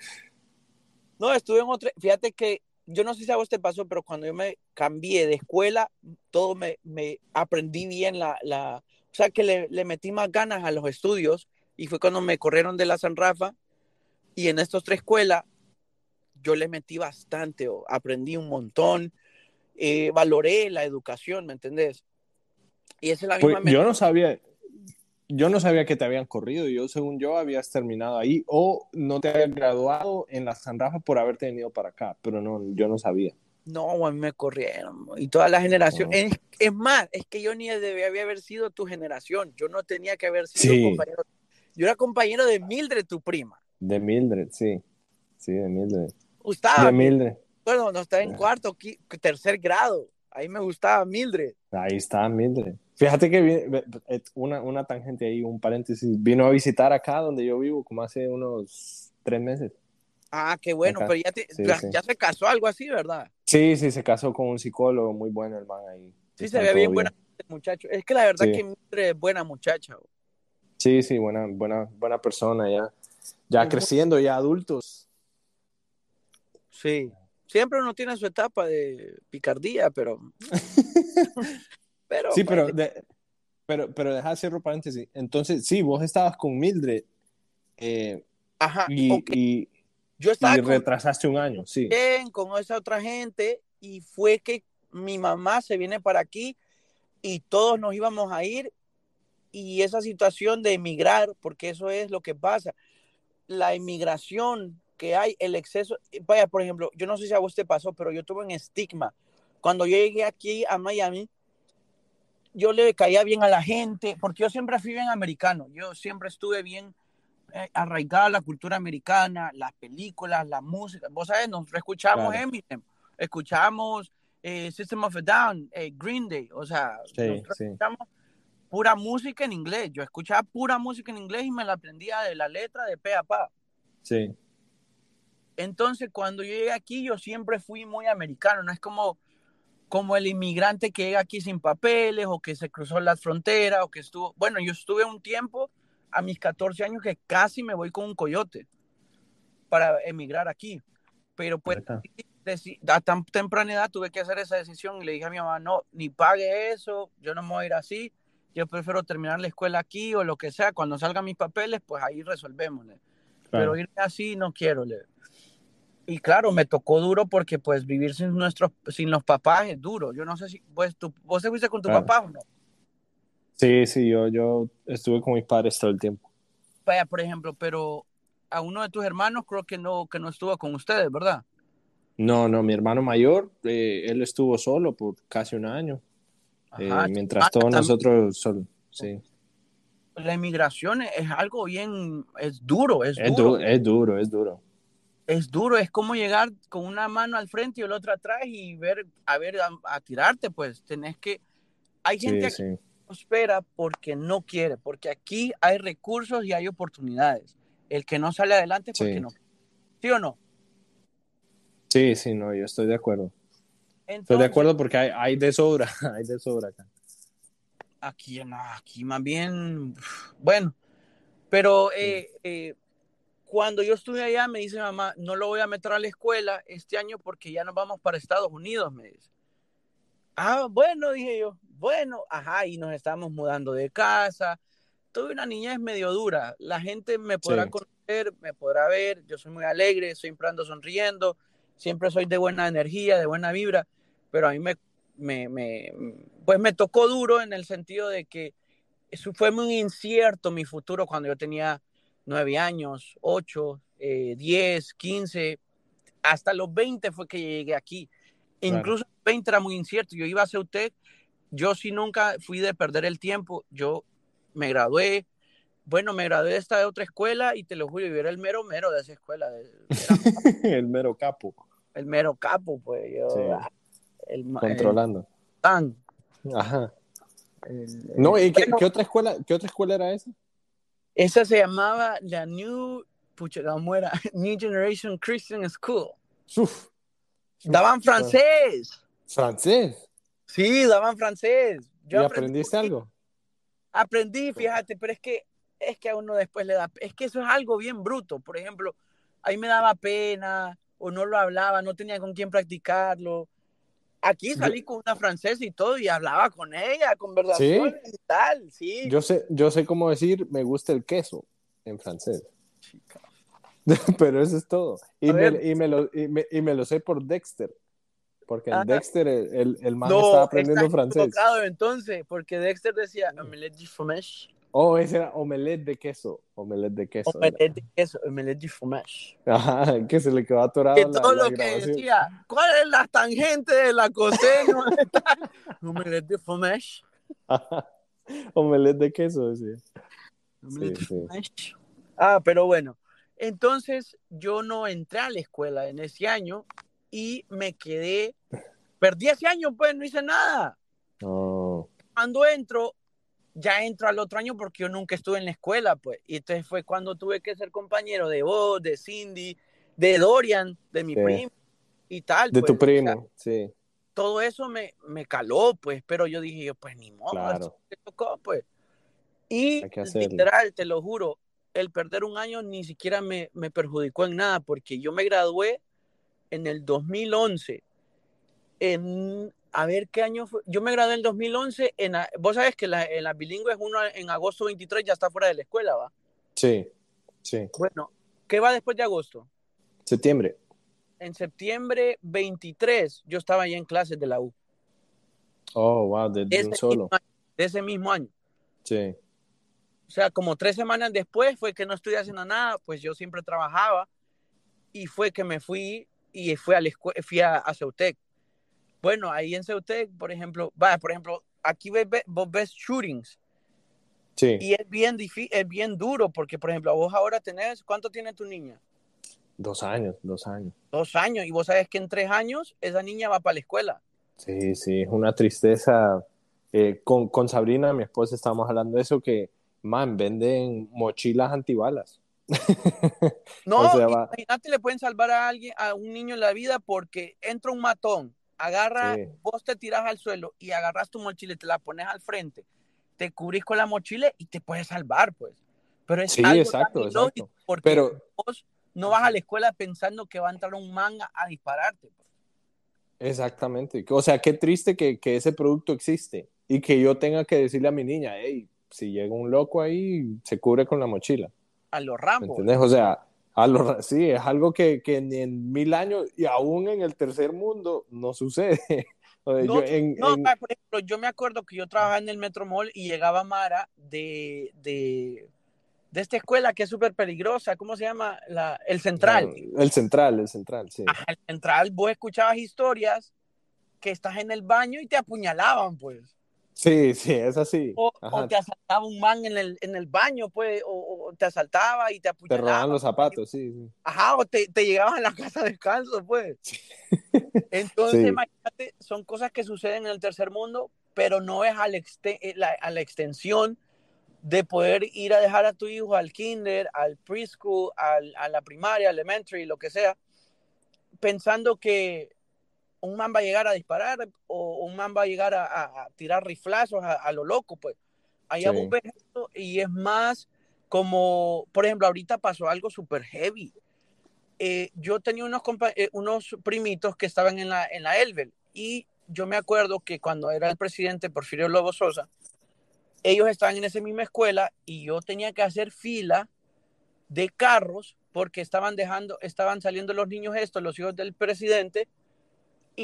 no, estuve en otra, fíjate que yo no sé si a vos te pasó, pero cuando yo me cambié de escuela, todo me, me aprendí bien la, la, o sea que le, le metí más ganas a los estudios y fue cuando me corrieron de la San Rafa y en estas tres escuelas yo le metí bastante, aprendí un montón, eh, valoré la educación, ¿me entendés? Y esa es la pues, misma Yo no sabía, yo no sabía que te habían corrido. Yo, según yo, habías terminado ahí o no te habías graduado en la San Rafa por haberte venido para acá, pero no, yo no sabía. No, a mí me corrieron. Y toda la generación. Es, es, más, es que yo ni debía haber sido tu generación. Yo no tenía que haber sido compañero. Yo era compañero de Mildred, tu prima. De Mildred, sí. Sí, de Mildred. Gustaba. De Mildred. Bueno, no estaba en cuarto, tercer grado. Ahí me gustaba Mildred. Ahí está Mildred. Fíjate que una, una tangente ahí, un paréntesis. Vino a visitar acá donde yo vivo como hace unos tres meses. Ah, qué bueno, pero ya, ya, se casó algo así, ¿verdad? Sí, sí, se casó con un psicólogo muy bueno, el man ahí. Sí, se ve bien buena muchacho. Es que la verdad que Mildred es buena muchacha. Sí, sí, buena, buena, buena persona ya ya creciendo, ya adultos. Sí, siempre uno tiene su etapa de picardía, pero... pero sí, pero, pero, pero deja cierro paréntesis. Entonces, sí, vos estabas con Mildred. Eh, Ajá, y, yo estaba y retrasaste un año, sí. Con esa otra gente, y fue que mi mamá se viene para aquí y todos nos íbamos a ir y esa situación de emigrar, porque eso es lo que pasa la inmigración que hay, el exceso, vaya, por ejemplo, yo no sé si a vos te pasó, pero yo tuve un estigma. Cuando yo llegué aquí a Miami, yo le caía bien a la gente, porque yo siempre fui bien americano, yo siempre estuve bien eh, arraigada a la cultura americana, las películas, la música. Vos sabés, nos escuchamos Eminem, escuchamos eh, System of a Down, eh, Green Day, o sea, escuchamos pura música en inglés. Yo escuchaba pura música en inglés y me la aprendía de la letra de pe a pa. Sí. Entonces, cuando yo llegué aquí, yo siempre fui muy americano. No es como, como el inmigrante que llega aquí sin papeles o que se cruzó las fronteras o que estuvo. Bueno, yo estuve un tiempo a mis 14 años que casi me voy con un coyote para emigrar aquí. Pero pues a tan temprana edad tuve que hacer esa decisión y le dije a mi mamá, no, ni pague eso, yo no me voy a ir así yo prefiero terminar la escuela aquí o lo que sea, cuando salgan mis papeles, pues ahí resolvemos. Pero irme así no quiero. Le. Y claro, me tocó duro porque pues vivir sin nuestros, sin los papás es duro. Yo no sé si, pues, tú, ¿vos te fuiste con tu papá o no? Sí, sí, yo, yo estuve con mis padres todo el tiempo. vaya, por ejemplo, pero a uno de tus hermanos creo que no, que no estuvo con ustedes, ¿verdad? No, no, mi hermano mayor, eh, él estuvo solo por casi un año. Ajá. Eh, mientras Ah, todos también- nosotros solo, sí. La inmigración es algo bien, es duro, es, Es, duro. du- es duro, es duro. Es duro, es como llegar con una mano al frente y la otra atrás y ver, a ver, a, a tirarte, pues tenés que, hay gente Sí, aquí sí. que no espera porque no quiere, porque aquí hay recursos y hay oportunidades. El que no sale adelante porque Sí. no. ¿Sí o no? Sí, sí, no, yo estoy de acuerdo. Estoy de acuerdo porque hay, hay de sobra, hay de sobra acá. Aquí, no, aquí más bien, bueno, pero eh, eh, cuando yo estuve allá me dice mamá, no lo voy a meter a la escuela este año porque ya nos vamos para Estados Unidos, me dice. Ah, bueno, dije yo, bueno, ajá, y nos estamos mudando de casa. Tuve una niñez medio dura. La gente me podrá Sí. conocer, me podrá ver. Yo soy muy alegre, siempre ando sonriendo, siempre soy de buena energía, de buena vibra, pero a mí me, me, me pues me tocó duro en el sentido de que eso fue muy incierto mi futuro cuando yo tenía nueve años, ocho, eh, diez, quince, hasta los 20 fue que llegué aquí. Claro. Incluso 20 era muy incierto. Yo iba a Ceutec, yo sí nunca fui de perder el tiempo. Yo me gradué, bueno, me gradué de esta otra escuela y te lo juro, yo era el mero mero de esa escuela. Era el mero capo, el mero capo, pues yo. Sí. ah, El, controlando. el tan, Ajá. el- No, ¿y qué, Bueno, qué otra escuela, qué otra escuela era esa? Esa se llamaba la New, pucha, ¿cómo era? New Generation Christian School. Uf, Daban francés. francés. Sí, daban francés. ¿Y aprendiste algo? Aprendí, fíjate, pero es que es que a uno después le da, es que eso es algo bien bruto. Por ejemplo, ahí me daba pena o no lo hablaba, no tenía con quién practicarlo. Aquí salí con una francesa y todo y hablaba con ella, conversaciones y tal, sí. Yo sé, yo sé cómo decir me gusta el queso en francés. Pero eso es todo. Y me, y, me lo, y, me, y me lo sé por Dexter. Porque en Ah. Dexter el, el, el man no, estaba aprendiendo francés. entonces, porque Dexter decía fromage, Oh, ese era omelette de queso. Omelette de queso. era. omelette de queso, omelette du fromage. Ajá, que se le quedó atorado Que la, todo la lo que grabación. decía, ¿cuál es la tangente de la coseno? omelette du fromage. omelette de queso, decía. Omelette Sí, sí. fromage. Ah, pero bueno, entonces yo no entré a la escuela en ese año y me quedé, perdí ese año, pues no hice nada. No. Cuando entro, ya entro al otro año porque yo nunca estuve en la escuela, pues. Y entonces fue cuando tuve que ser compañero de vos, de Cindy, de Dorian, de mi Sí. primo y tal. De pues. tu O sea, primo, sí, todo eso me, me caló, pues, pero yo dije, yo, pues ni modo, Claro. tocó, pues. Y literal, te lo juro, el perder un año ni siquiera me, me perjudicó en nada, porque yo me gradué en el 2011. En, a ver qué año fue. Yo me gradué en el 2011. En, vos sabes que la, en las bilingües uno en agosto 23 ya está fuera de la escuela, ¿va? sí, sí. Bueno, ¿qué va después de agosto? Septiembre. En septiembre 23 yo estaba ya en clases de la U. Oh, wow, de, de un solo. año, de ese mismo año. Sí, O sea, como tres semanas después fue que no estuve haciendo nada, pues yo siempre trabajaba y fue que me fui y fui a, la escue- fui a, a Ceutec. Bueno, ahí en Ceutec, por ejemplo, va, por ejemplo, aquí ves, vos ves shootings sí. y es bien, difí- es bien duro porque, por ejemplo, vos ahora tenés, ¿cuánto tiene tu niña? Dos años, dos años. Dos años y vos sabes que en tres años esa niña va para la escuela. Sí, sí, es una tristeza. Eh, con, con Sabrina, mi esposa, estábamos hablando de eso, que, man, venden mochilas antibalas. No, O sea, va- imagínate, le pueden salvar a alguien, a un niño en la vida porque entra un matón, agarra, Sí. vos te tiras al suelo y agarras tu mochila y te la pones al frente, te cubrís con la mochila y te puedes salvar, pues. Pero es Sí, algo exacto, exacto. porque Pero, vos no vas a la escuela pensando que va a entrar un man a, dispararte. pues. exactamente. O sea, qué triste que, que ese producto existe y que yo tenga que decirle a mi niña, hey, si llega un loco ahí, se cubre con la mochila. A los ¿Me Rambo. entendés? O sea, a lo, sí, es algo que, que ni en mil años y aún en el tercer mundo no sucede. O sea, No, yo en- no, en- ah, por ejemplo, yo me acuerdo que yo trabajaba en el Metro Mall y llegaba Mara de, de, de esta escuela que es súper peligrosa, ¿cómo se llama? La, el Central. el Central, el Central, sí. el Central, vos escuchabas historias que estás en el baño y te apuñalaban, pues. Sí, sí, es así. O, te asaltaba un man en el, en el baño, pues, o, te asaltaba y te apuñalaba. Te robaban los zapatos, sí, sí. Ajá, o te, te llegaban a la casa descalzo, pues. Entonces, imagínate, son cosas que suceden en el tercer mundo, pero no es a la, eh, a la extensión de poder ir a dejar a tu hijo al kinder, al preschool, al, a la primaria, elementary, lo que sea, pensando que un man va a llegar a disparar o un man va a llegar a, tirar riflazos a, lo loco, pues. Allá vos ves esto y es más como, por ejemplo, ahorita pasó algo súper heavy. Eh, yo tenía unos, eh, unos primitos que estaban en la, en la Elvel y yo me acuerdo que cuando era el presidente Porfirio Lobo Sosa, ellos estaban en esa misma escuela y yo tenía que hacer fila de carros porque estaban dejando, estaban saliendo los niños estos, los hijos del presidente,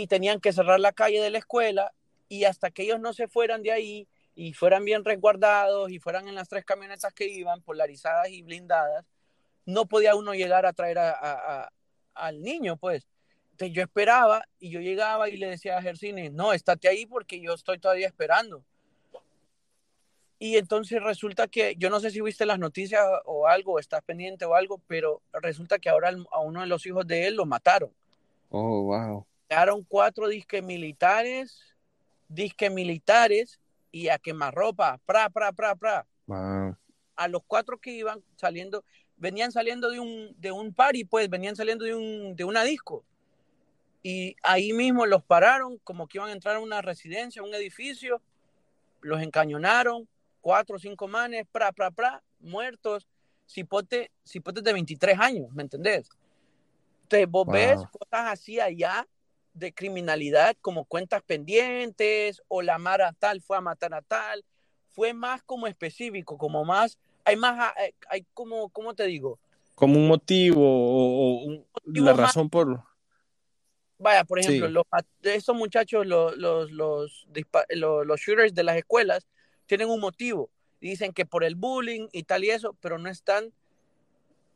y tenían que cerrar la calle de la escuela y hasta que ellos no se fueran de ahí y fueran bien resguardados y fueran en las tres camionetas que iban, polarizadas y blindadas, no podía uno llegar a traer a, al niño, pues. Entonces yo esperaba y yo llegaba y le decía a Gersine, no, estate ahí porque yo estoy todavía esperando. Y entonces resulta que, yo no sé si viste las noticias o algo, estás pendiente o algo, pero resulta que ahora a uno de los hijos de él lo mataron. Oh, wow. Quedaron cuatro disques militares, disques militares y a quemarropa, pra, pra, pra, pra. A los cuatro que iban saliendo, venían saliendo de un, de un party, pues, venían saliendo de, un, de una disco. Y ahí mismo los pararon, como que iban a entrar a una residencia, a un edificio, los encañonaron, cuatro o cinco manes, pra, pra, pra, muertos, cipote, cipotes de 23 años, ¿me entendés? Entonces vos ves cosas así allá de criminalidad como cuentas pendientes o la mara tal fue a matar a tal, fue más como específico, como más, hay más, eh, hay, como, ¿cómo te digo? Como un motivo o, la razón por... Vaya, por ejemplo, los, esos muchachos, los, los, los, los, shooters de las escuelas, tienen un motivo. Dicen que por el bullying y tal y eso, pero no están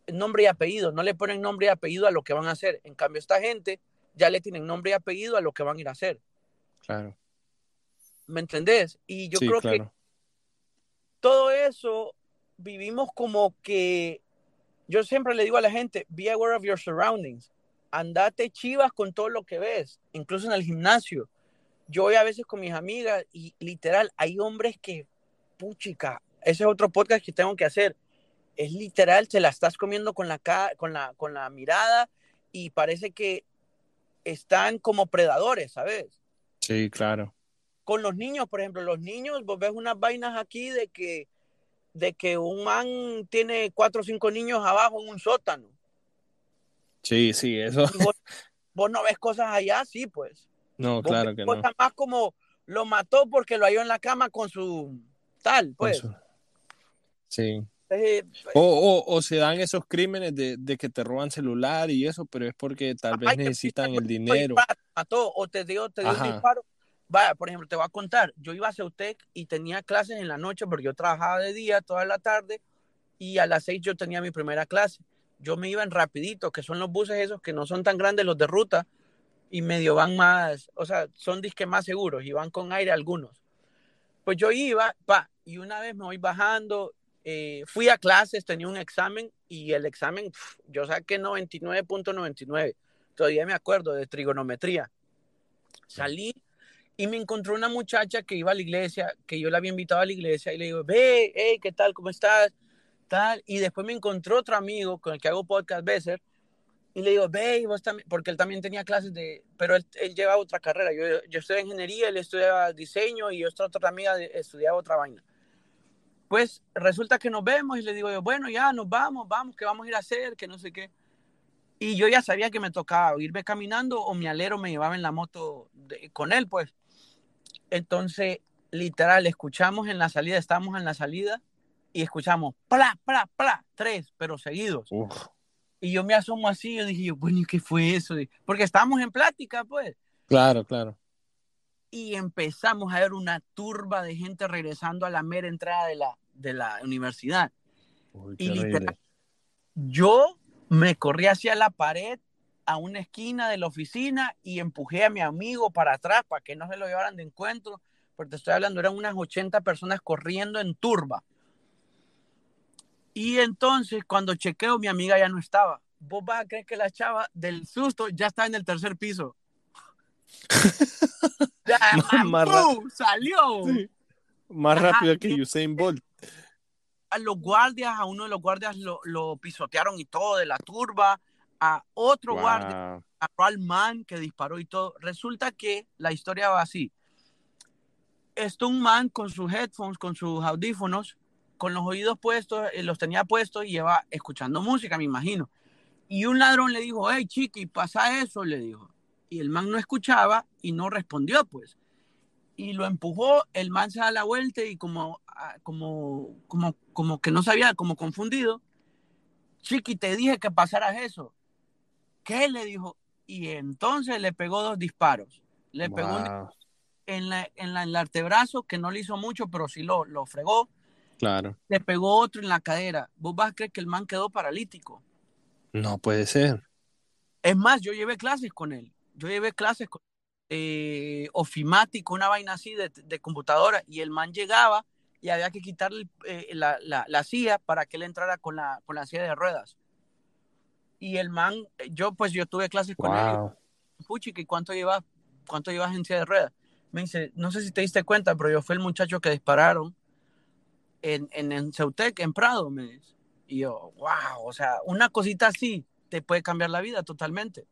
nombre y apellido, no le ponen nombre y apellido a lo que van a hacer. En cambio, esta gente ya le tienen nombre y apellido a lo que van a ir a hacer. Claro. ¿Me entendés? Y yo creo que todo eso vivimos como que yo siempre le digo a la gente, be aware of your surroundings. Andate chivas con todo lo que ves, incluso en el gimnasio. Yo voy a veces con mis amigas y literal, hay hombres que, puchica, ese es otro podcast que tengo que hacer. Es literal, te la estás comiendo con la, con la, con la mirada y parece que están como predadores, ¿sabes? Sí, claro. Con los niños, por ejemplo, los niños, vos ves unas vainas aquí de que, de que un man tiene cuatro o cinco niños abajo en un sótano. Sí, sí, eso. Vos, no ves cosas allá, sí, pues. No, claro que cosas más como lo mató porque lo halló en la cama con su tal, pues. Sí. Eh, o, o, se dan esos crímenes de, de, que te roban celular y eso, pero es porque tal vez necesitan el dinero. o te dio, te dio un disparo. Vaya, por ejemplo, te voy a contar, yo iba a Ceutec y tenía clases en la noche porque yo trabajaba de día toda la tarde y a las seis yo tenía mi primera clase. Yo me iba en rapidito, que son los buses esos que no son tan grandes los de ruta y medio van más, o sea, son disques más seguros y van con aire algunos. Pues yo iba, pa, y una vez me voy bajando eh, fui a clases, tenía un examen y el examen yo saqué 99.99. Todavía me acuerdo de trigonometría. Salí y me encontró una muchacha que iba a la iglesia, que yo la había invitado a la iglesia y le digo, ve, hey, ¿qué tal? ¿Cómo estás? Tal. Y después me encontró otro amigo con el que hago podcast Besser y le digo, ve, vos también, porque él también tenía clases de, pero él, él lleva otra carrera. Yo, yo estudié ingeniería, él estudiaba diseño y otra, otra amiga estudiaba otra vaina. Pues resulta que nos vemos y le digo yo, bueno, ya nos vamos, vamos, ¿qué vamos a ir a hacer? Que no sé qué. Y yo ya sabía que me tocaba irme caminando o mi alero me llevaba en la moto con él, pues. Entonces, literal, escuchamos en la salida, estábamos en la salida y escuchamos, pla, pla, pla, tres, pero seguidos. Y yo me asomo así, yo dije, bueno, ¿y qué fue eso? Porque estábamos en plática, pues. Claro, claro y empezamos a ver una turba de gente regresando a la mera entrada de la, de la universidad. y literal, yo me corrí hacia la pared a una esquina de la oficina y empujé a mi amigo para atrás para que no se lo llevaran de encuentro, porque te estoy hablando, eran unas 80 personas corriendo en turba. Y entonces, cuando chequeo, mi amiga ya no estaba. ¿Vos vas a creer que la chava del susto ya está en el tercer piso? ya, más ¡Salió! Más rápido que Usain Bolt. A los guardias, a uno de los guardias lo, lo pisotearon y todo de la turba a otro guardia, a Ral Man, que disparó y todo. Resulta que la historia va así. Esto un man con sus headphones, con sus audífonos, con los oídos puestos, eh, los tenía puestos y lleva escuchando música, me imagino. Y un ladrón le dijo, hey, chiqui, pasa eso, le dijo. Y el man no escuchaba y no respondió, pues. Y lo empujó, el man se da la vuelta y como, ah, como, como, como que no sabía, como confundido, chiqui, te dije que pasaras eso ¿Qué le dijo? Y entonces le pegó dos disparos. Le pegó en, la, en, la, el artebrazo, que no le hizo mucho, pero sí lo, lo fregó. Claro. Le pegó otro en la cadera. ¿Vos vas a creer que el man quedó paralítico? No puede ser. Es más, yo llevé clases con él. Yo llevé clases con eh, ofimático, una vaina así de, de, computadora, y el man llegaba y había que quitarle eh, la, la, la, silla para que él entrara con la, con la silla de ruedas. Y el man, yo pues yo tuve clases con él. Puchi, ¿cuánto llevas, cuánto llevas en silla de ruedas? Me dice, no sé si te diste cuenta, pero yo fui el muchacho que dispararon en, en, en Ceutec, en Prado, me dice. Y yo, wow, o sea, una cosita así te puede cambiar la vida totalmente.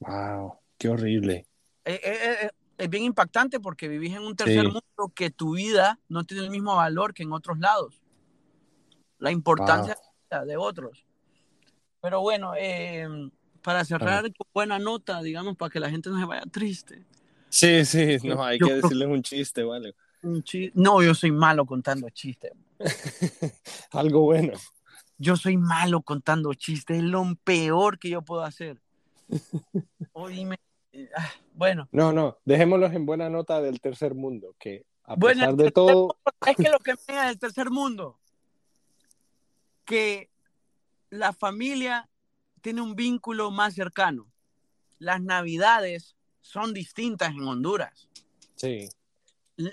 Wow, qué horrible. Eh, eh, eh, es bien impactante porque vivís en un tercer mundo que tu vida no tiene el mismo valor que en otros lados. La importancia de otros. Pero bueno, eh, para cerrar con buena nota, digamos, para que la gente no se vaya triste. Sí, sí, no, hay que decirles un chiste, ¿vale? Un. No, yo soy malo contando chistes. Algo bueno. Yo soy malo contando chistes, es lo peor que yo puedo hacer. Oíme, ah, bueno. No, no, dejémoslos en buena nota del tercer mundo, que a pesar de todo... Es que lo que me da del tercer mundo, que la familia tiene un vínculo más cercano. Las navidades son distintas en Honduras. Sí.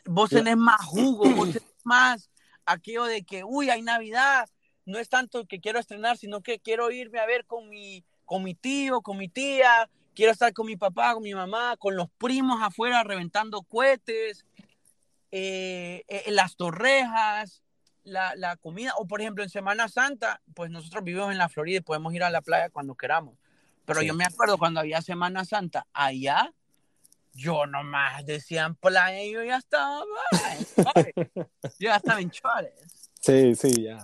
Vos tenés más jugo, vos tenés más aquello de que, uy, hay Navidad, no es tanto que quiero estrenar, sino que quiero irme a ver con mi, con mi tío, con mi tía, quiero estar con mi papá, con mi mamá, con los primos afuera reventando cohetes, eh, eh, las torrejas, la, la, comida, o por ejemplo en Semana Santa, pues nosotros vivimos en la Florida y podemos ir a la playa cuando queramos. Pero yo me acuerdo cuando había Semana Santa allá, yo nomás decían playa y yo ya estaba, yo ya estaba en Chores. Sí, sí, ya.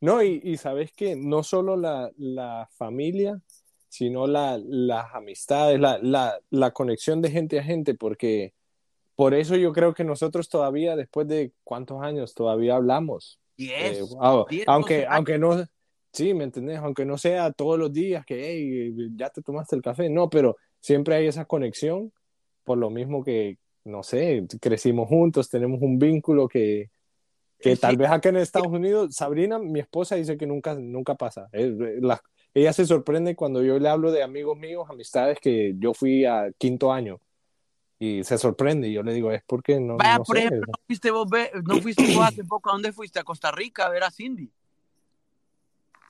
No, y, y sabes que no solo la, la familia, sino la, las amistades, la, la, la conexión de gente a gente, porque por eso yo creo que nosotros todavía, después de cuántos años, todavía hablamos. Eh, aunque, aunque no, sí, ¿me entendés? Aunque no sea todos los días que, hey, ya te tomaste el café, no, pero siempre hay esa conexión, por lo mismo que, no sé, crecimos juntos, tenemos un vínculo que, que tal vez acá en Estados Unidos, Sabrina, mi esposa, dice que nunca, nunca pasa. Ella se sorprende cuando yo le hablo de amigos míos, amistades que yo fui a quinto año y se sorprende. Y yo le digo, es porque no. Vaya, por ejemplo, ¿no fuiste, vos, no fuiste vos hace poco, ¿a dónde fuiste? A Costa Rica a ver a Cindy.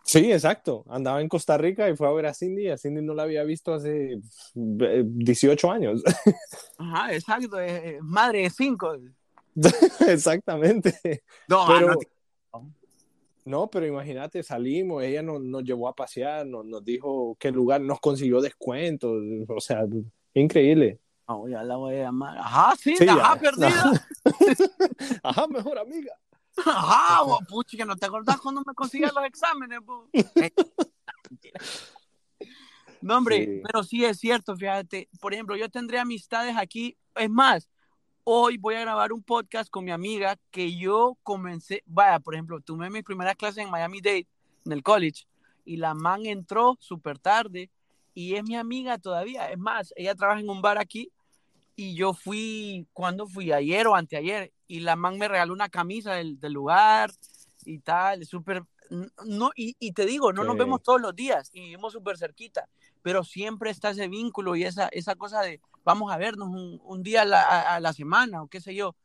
Sí, exacto. Andaba en Costa Rica y fue a ver a Cindy. A Cindy no la había visto hace 18 años. Ajá, exacto. madre de cinco. Exactamente. No, pero, no, no, pero imagínate, salimos, ella nos, nos llevó a pasear, nos, nos dijo qué lugar, nos consiguió descuentos, o sea, increíble. No, ya la voy a llamar. Ajá, sí, ajá, perdida. Ajá. mejor amiga. Ajá, puchi, que no te acordás cuando me conseguías los exámenes, No, hombre, pero sí es cierto, fíjate. Por ejemplo, yo tendré amistades aquí. Es más, hoy voy a grabar un podcast con mi amiga que yo comencé. Vaya, por ejemplo, tuve mi primera clase en Miami Dade, en el college, y la man entró súper tarde y es mi amiga todavía. Es más, ella trabaja en un bar aquí y yo fui, cuando fui? Ayer o anteayer, y la man me regaló una camisa del, del lugar, y tal, súper, no, y, y, te digo, no nos vemos todos los días y vivimos súper cerquita, pero siempre está ese vínculo y esa, esa cosa de vamos a vernos un, un día a la, a, la, semana o qué sé yo.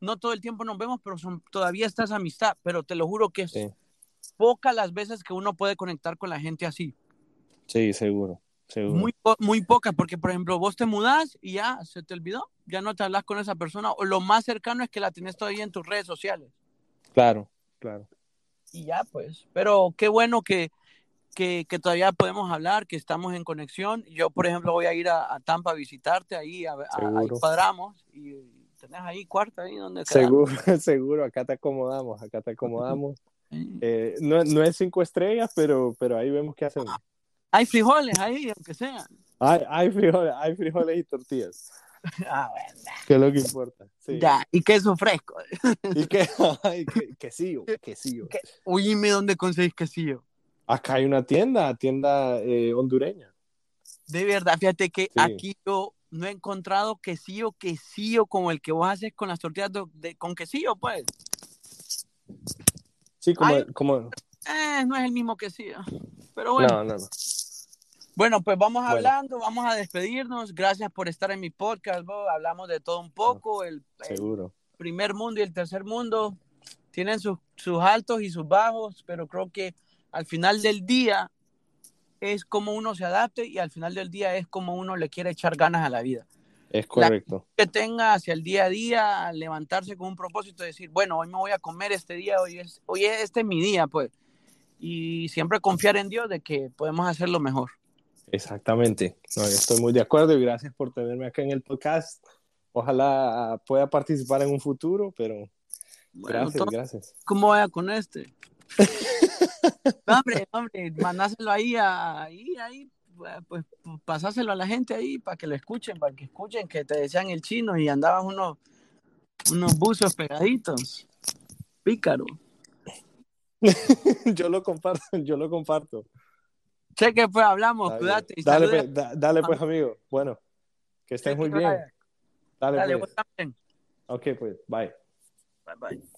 No todo el tiempo nos vemos, pero son, todavía está esa amistad, pero te lo juro que es sí. pocas las veces que uno puede conectar con la gente así. Sí, seguro. seguro. Muy, muy pocas, porque por ejemplo vos te mudás y ya se te olvidó, ya no te hablas con esa persona, o lo más cercano es que la tenés todavía en tus redes sociales. Claro, claro. Y ya, pues, pero qué bueno que, que, que, todavía podemos hablar, que estamos en conexión. Yo, por ejemplo, voy a ir a, a Tampa a visitarte, ahí, a, a, ahí cuadramos y, tenés ahí cuarto, ahí donde Seguro, seguro, acá te acomodamos, acá te acomodamos. eh, no, no, es cinco estrellas, pero, pero ahí vemos qué hacemos. Hay frijoles ahí, aunque sea. Hay, hay, frijoles, hay frijoles y tortillas. Ah, bueno. Que es lo que importa. Sí. Ya, y queso fresco. y que, ay, que, quesillo, quesillo. ¿Qué? Oíme, ¿dónde conseguís quesillo? Acá hay una tienda, tienda eh, hondureña. De verdad, fíjate que sí. aquí yo no he encontrado quesillo, quesillo como el que vos haces con las tortillas de, de, con quesillo, pues. Sí, como... Ay, como... Eh, no es el mismo quesillo, pero bueno. No, no, no. Bueno, pues vamos bueno. hablando, vamos a despedirnos. Gracias por estar en mi podcast, Bob. Hablamos de todo un poco. El, Seguro. El primer mundo y el tercer mundo tienen sus, sus altos y sus bajos, pero creo que al final del día es como uno se adapte y al final del día es como uno le quiere echar ganas a la vida. Es correcto. La que tenga hacia el día a día, levantarse con un propósito de decir, bueno, hoy me voy a comer este día, hoy es, hoy es este es mi día, pues. Y siempre confiar en Dios de que podemos hacerlo mejor. Exactamente. No, estoy muy de acuerdo y gracias por tenerme acá en el podcast. Ojalá pueda participar en un futuro, pero bueno, gracias, todo, gracias. ¿Cómo vaya con este? no, hombre, hombre, mandáselo ahí, ahí, ahí, pues pasáselo a la gente ahí para que lo escuchen, para que escuchen que te decían el chino y andaban unos, unos buzos pegaditos. Pícaro. yo lo comparto, yo lo comparto. Cheque, pues hablamos, Dale. cuídate. Y Dale, pues, da, dale, pues, amigo. Bueno, que estés muy bien. Dale, Dale, pues. vos también. Ok, pues, bye. Bye, bye.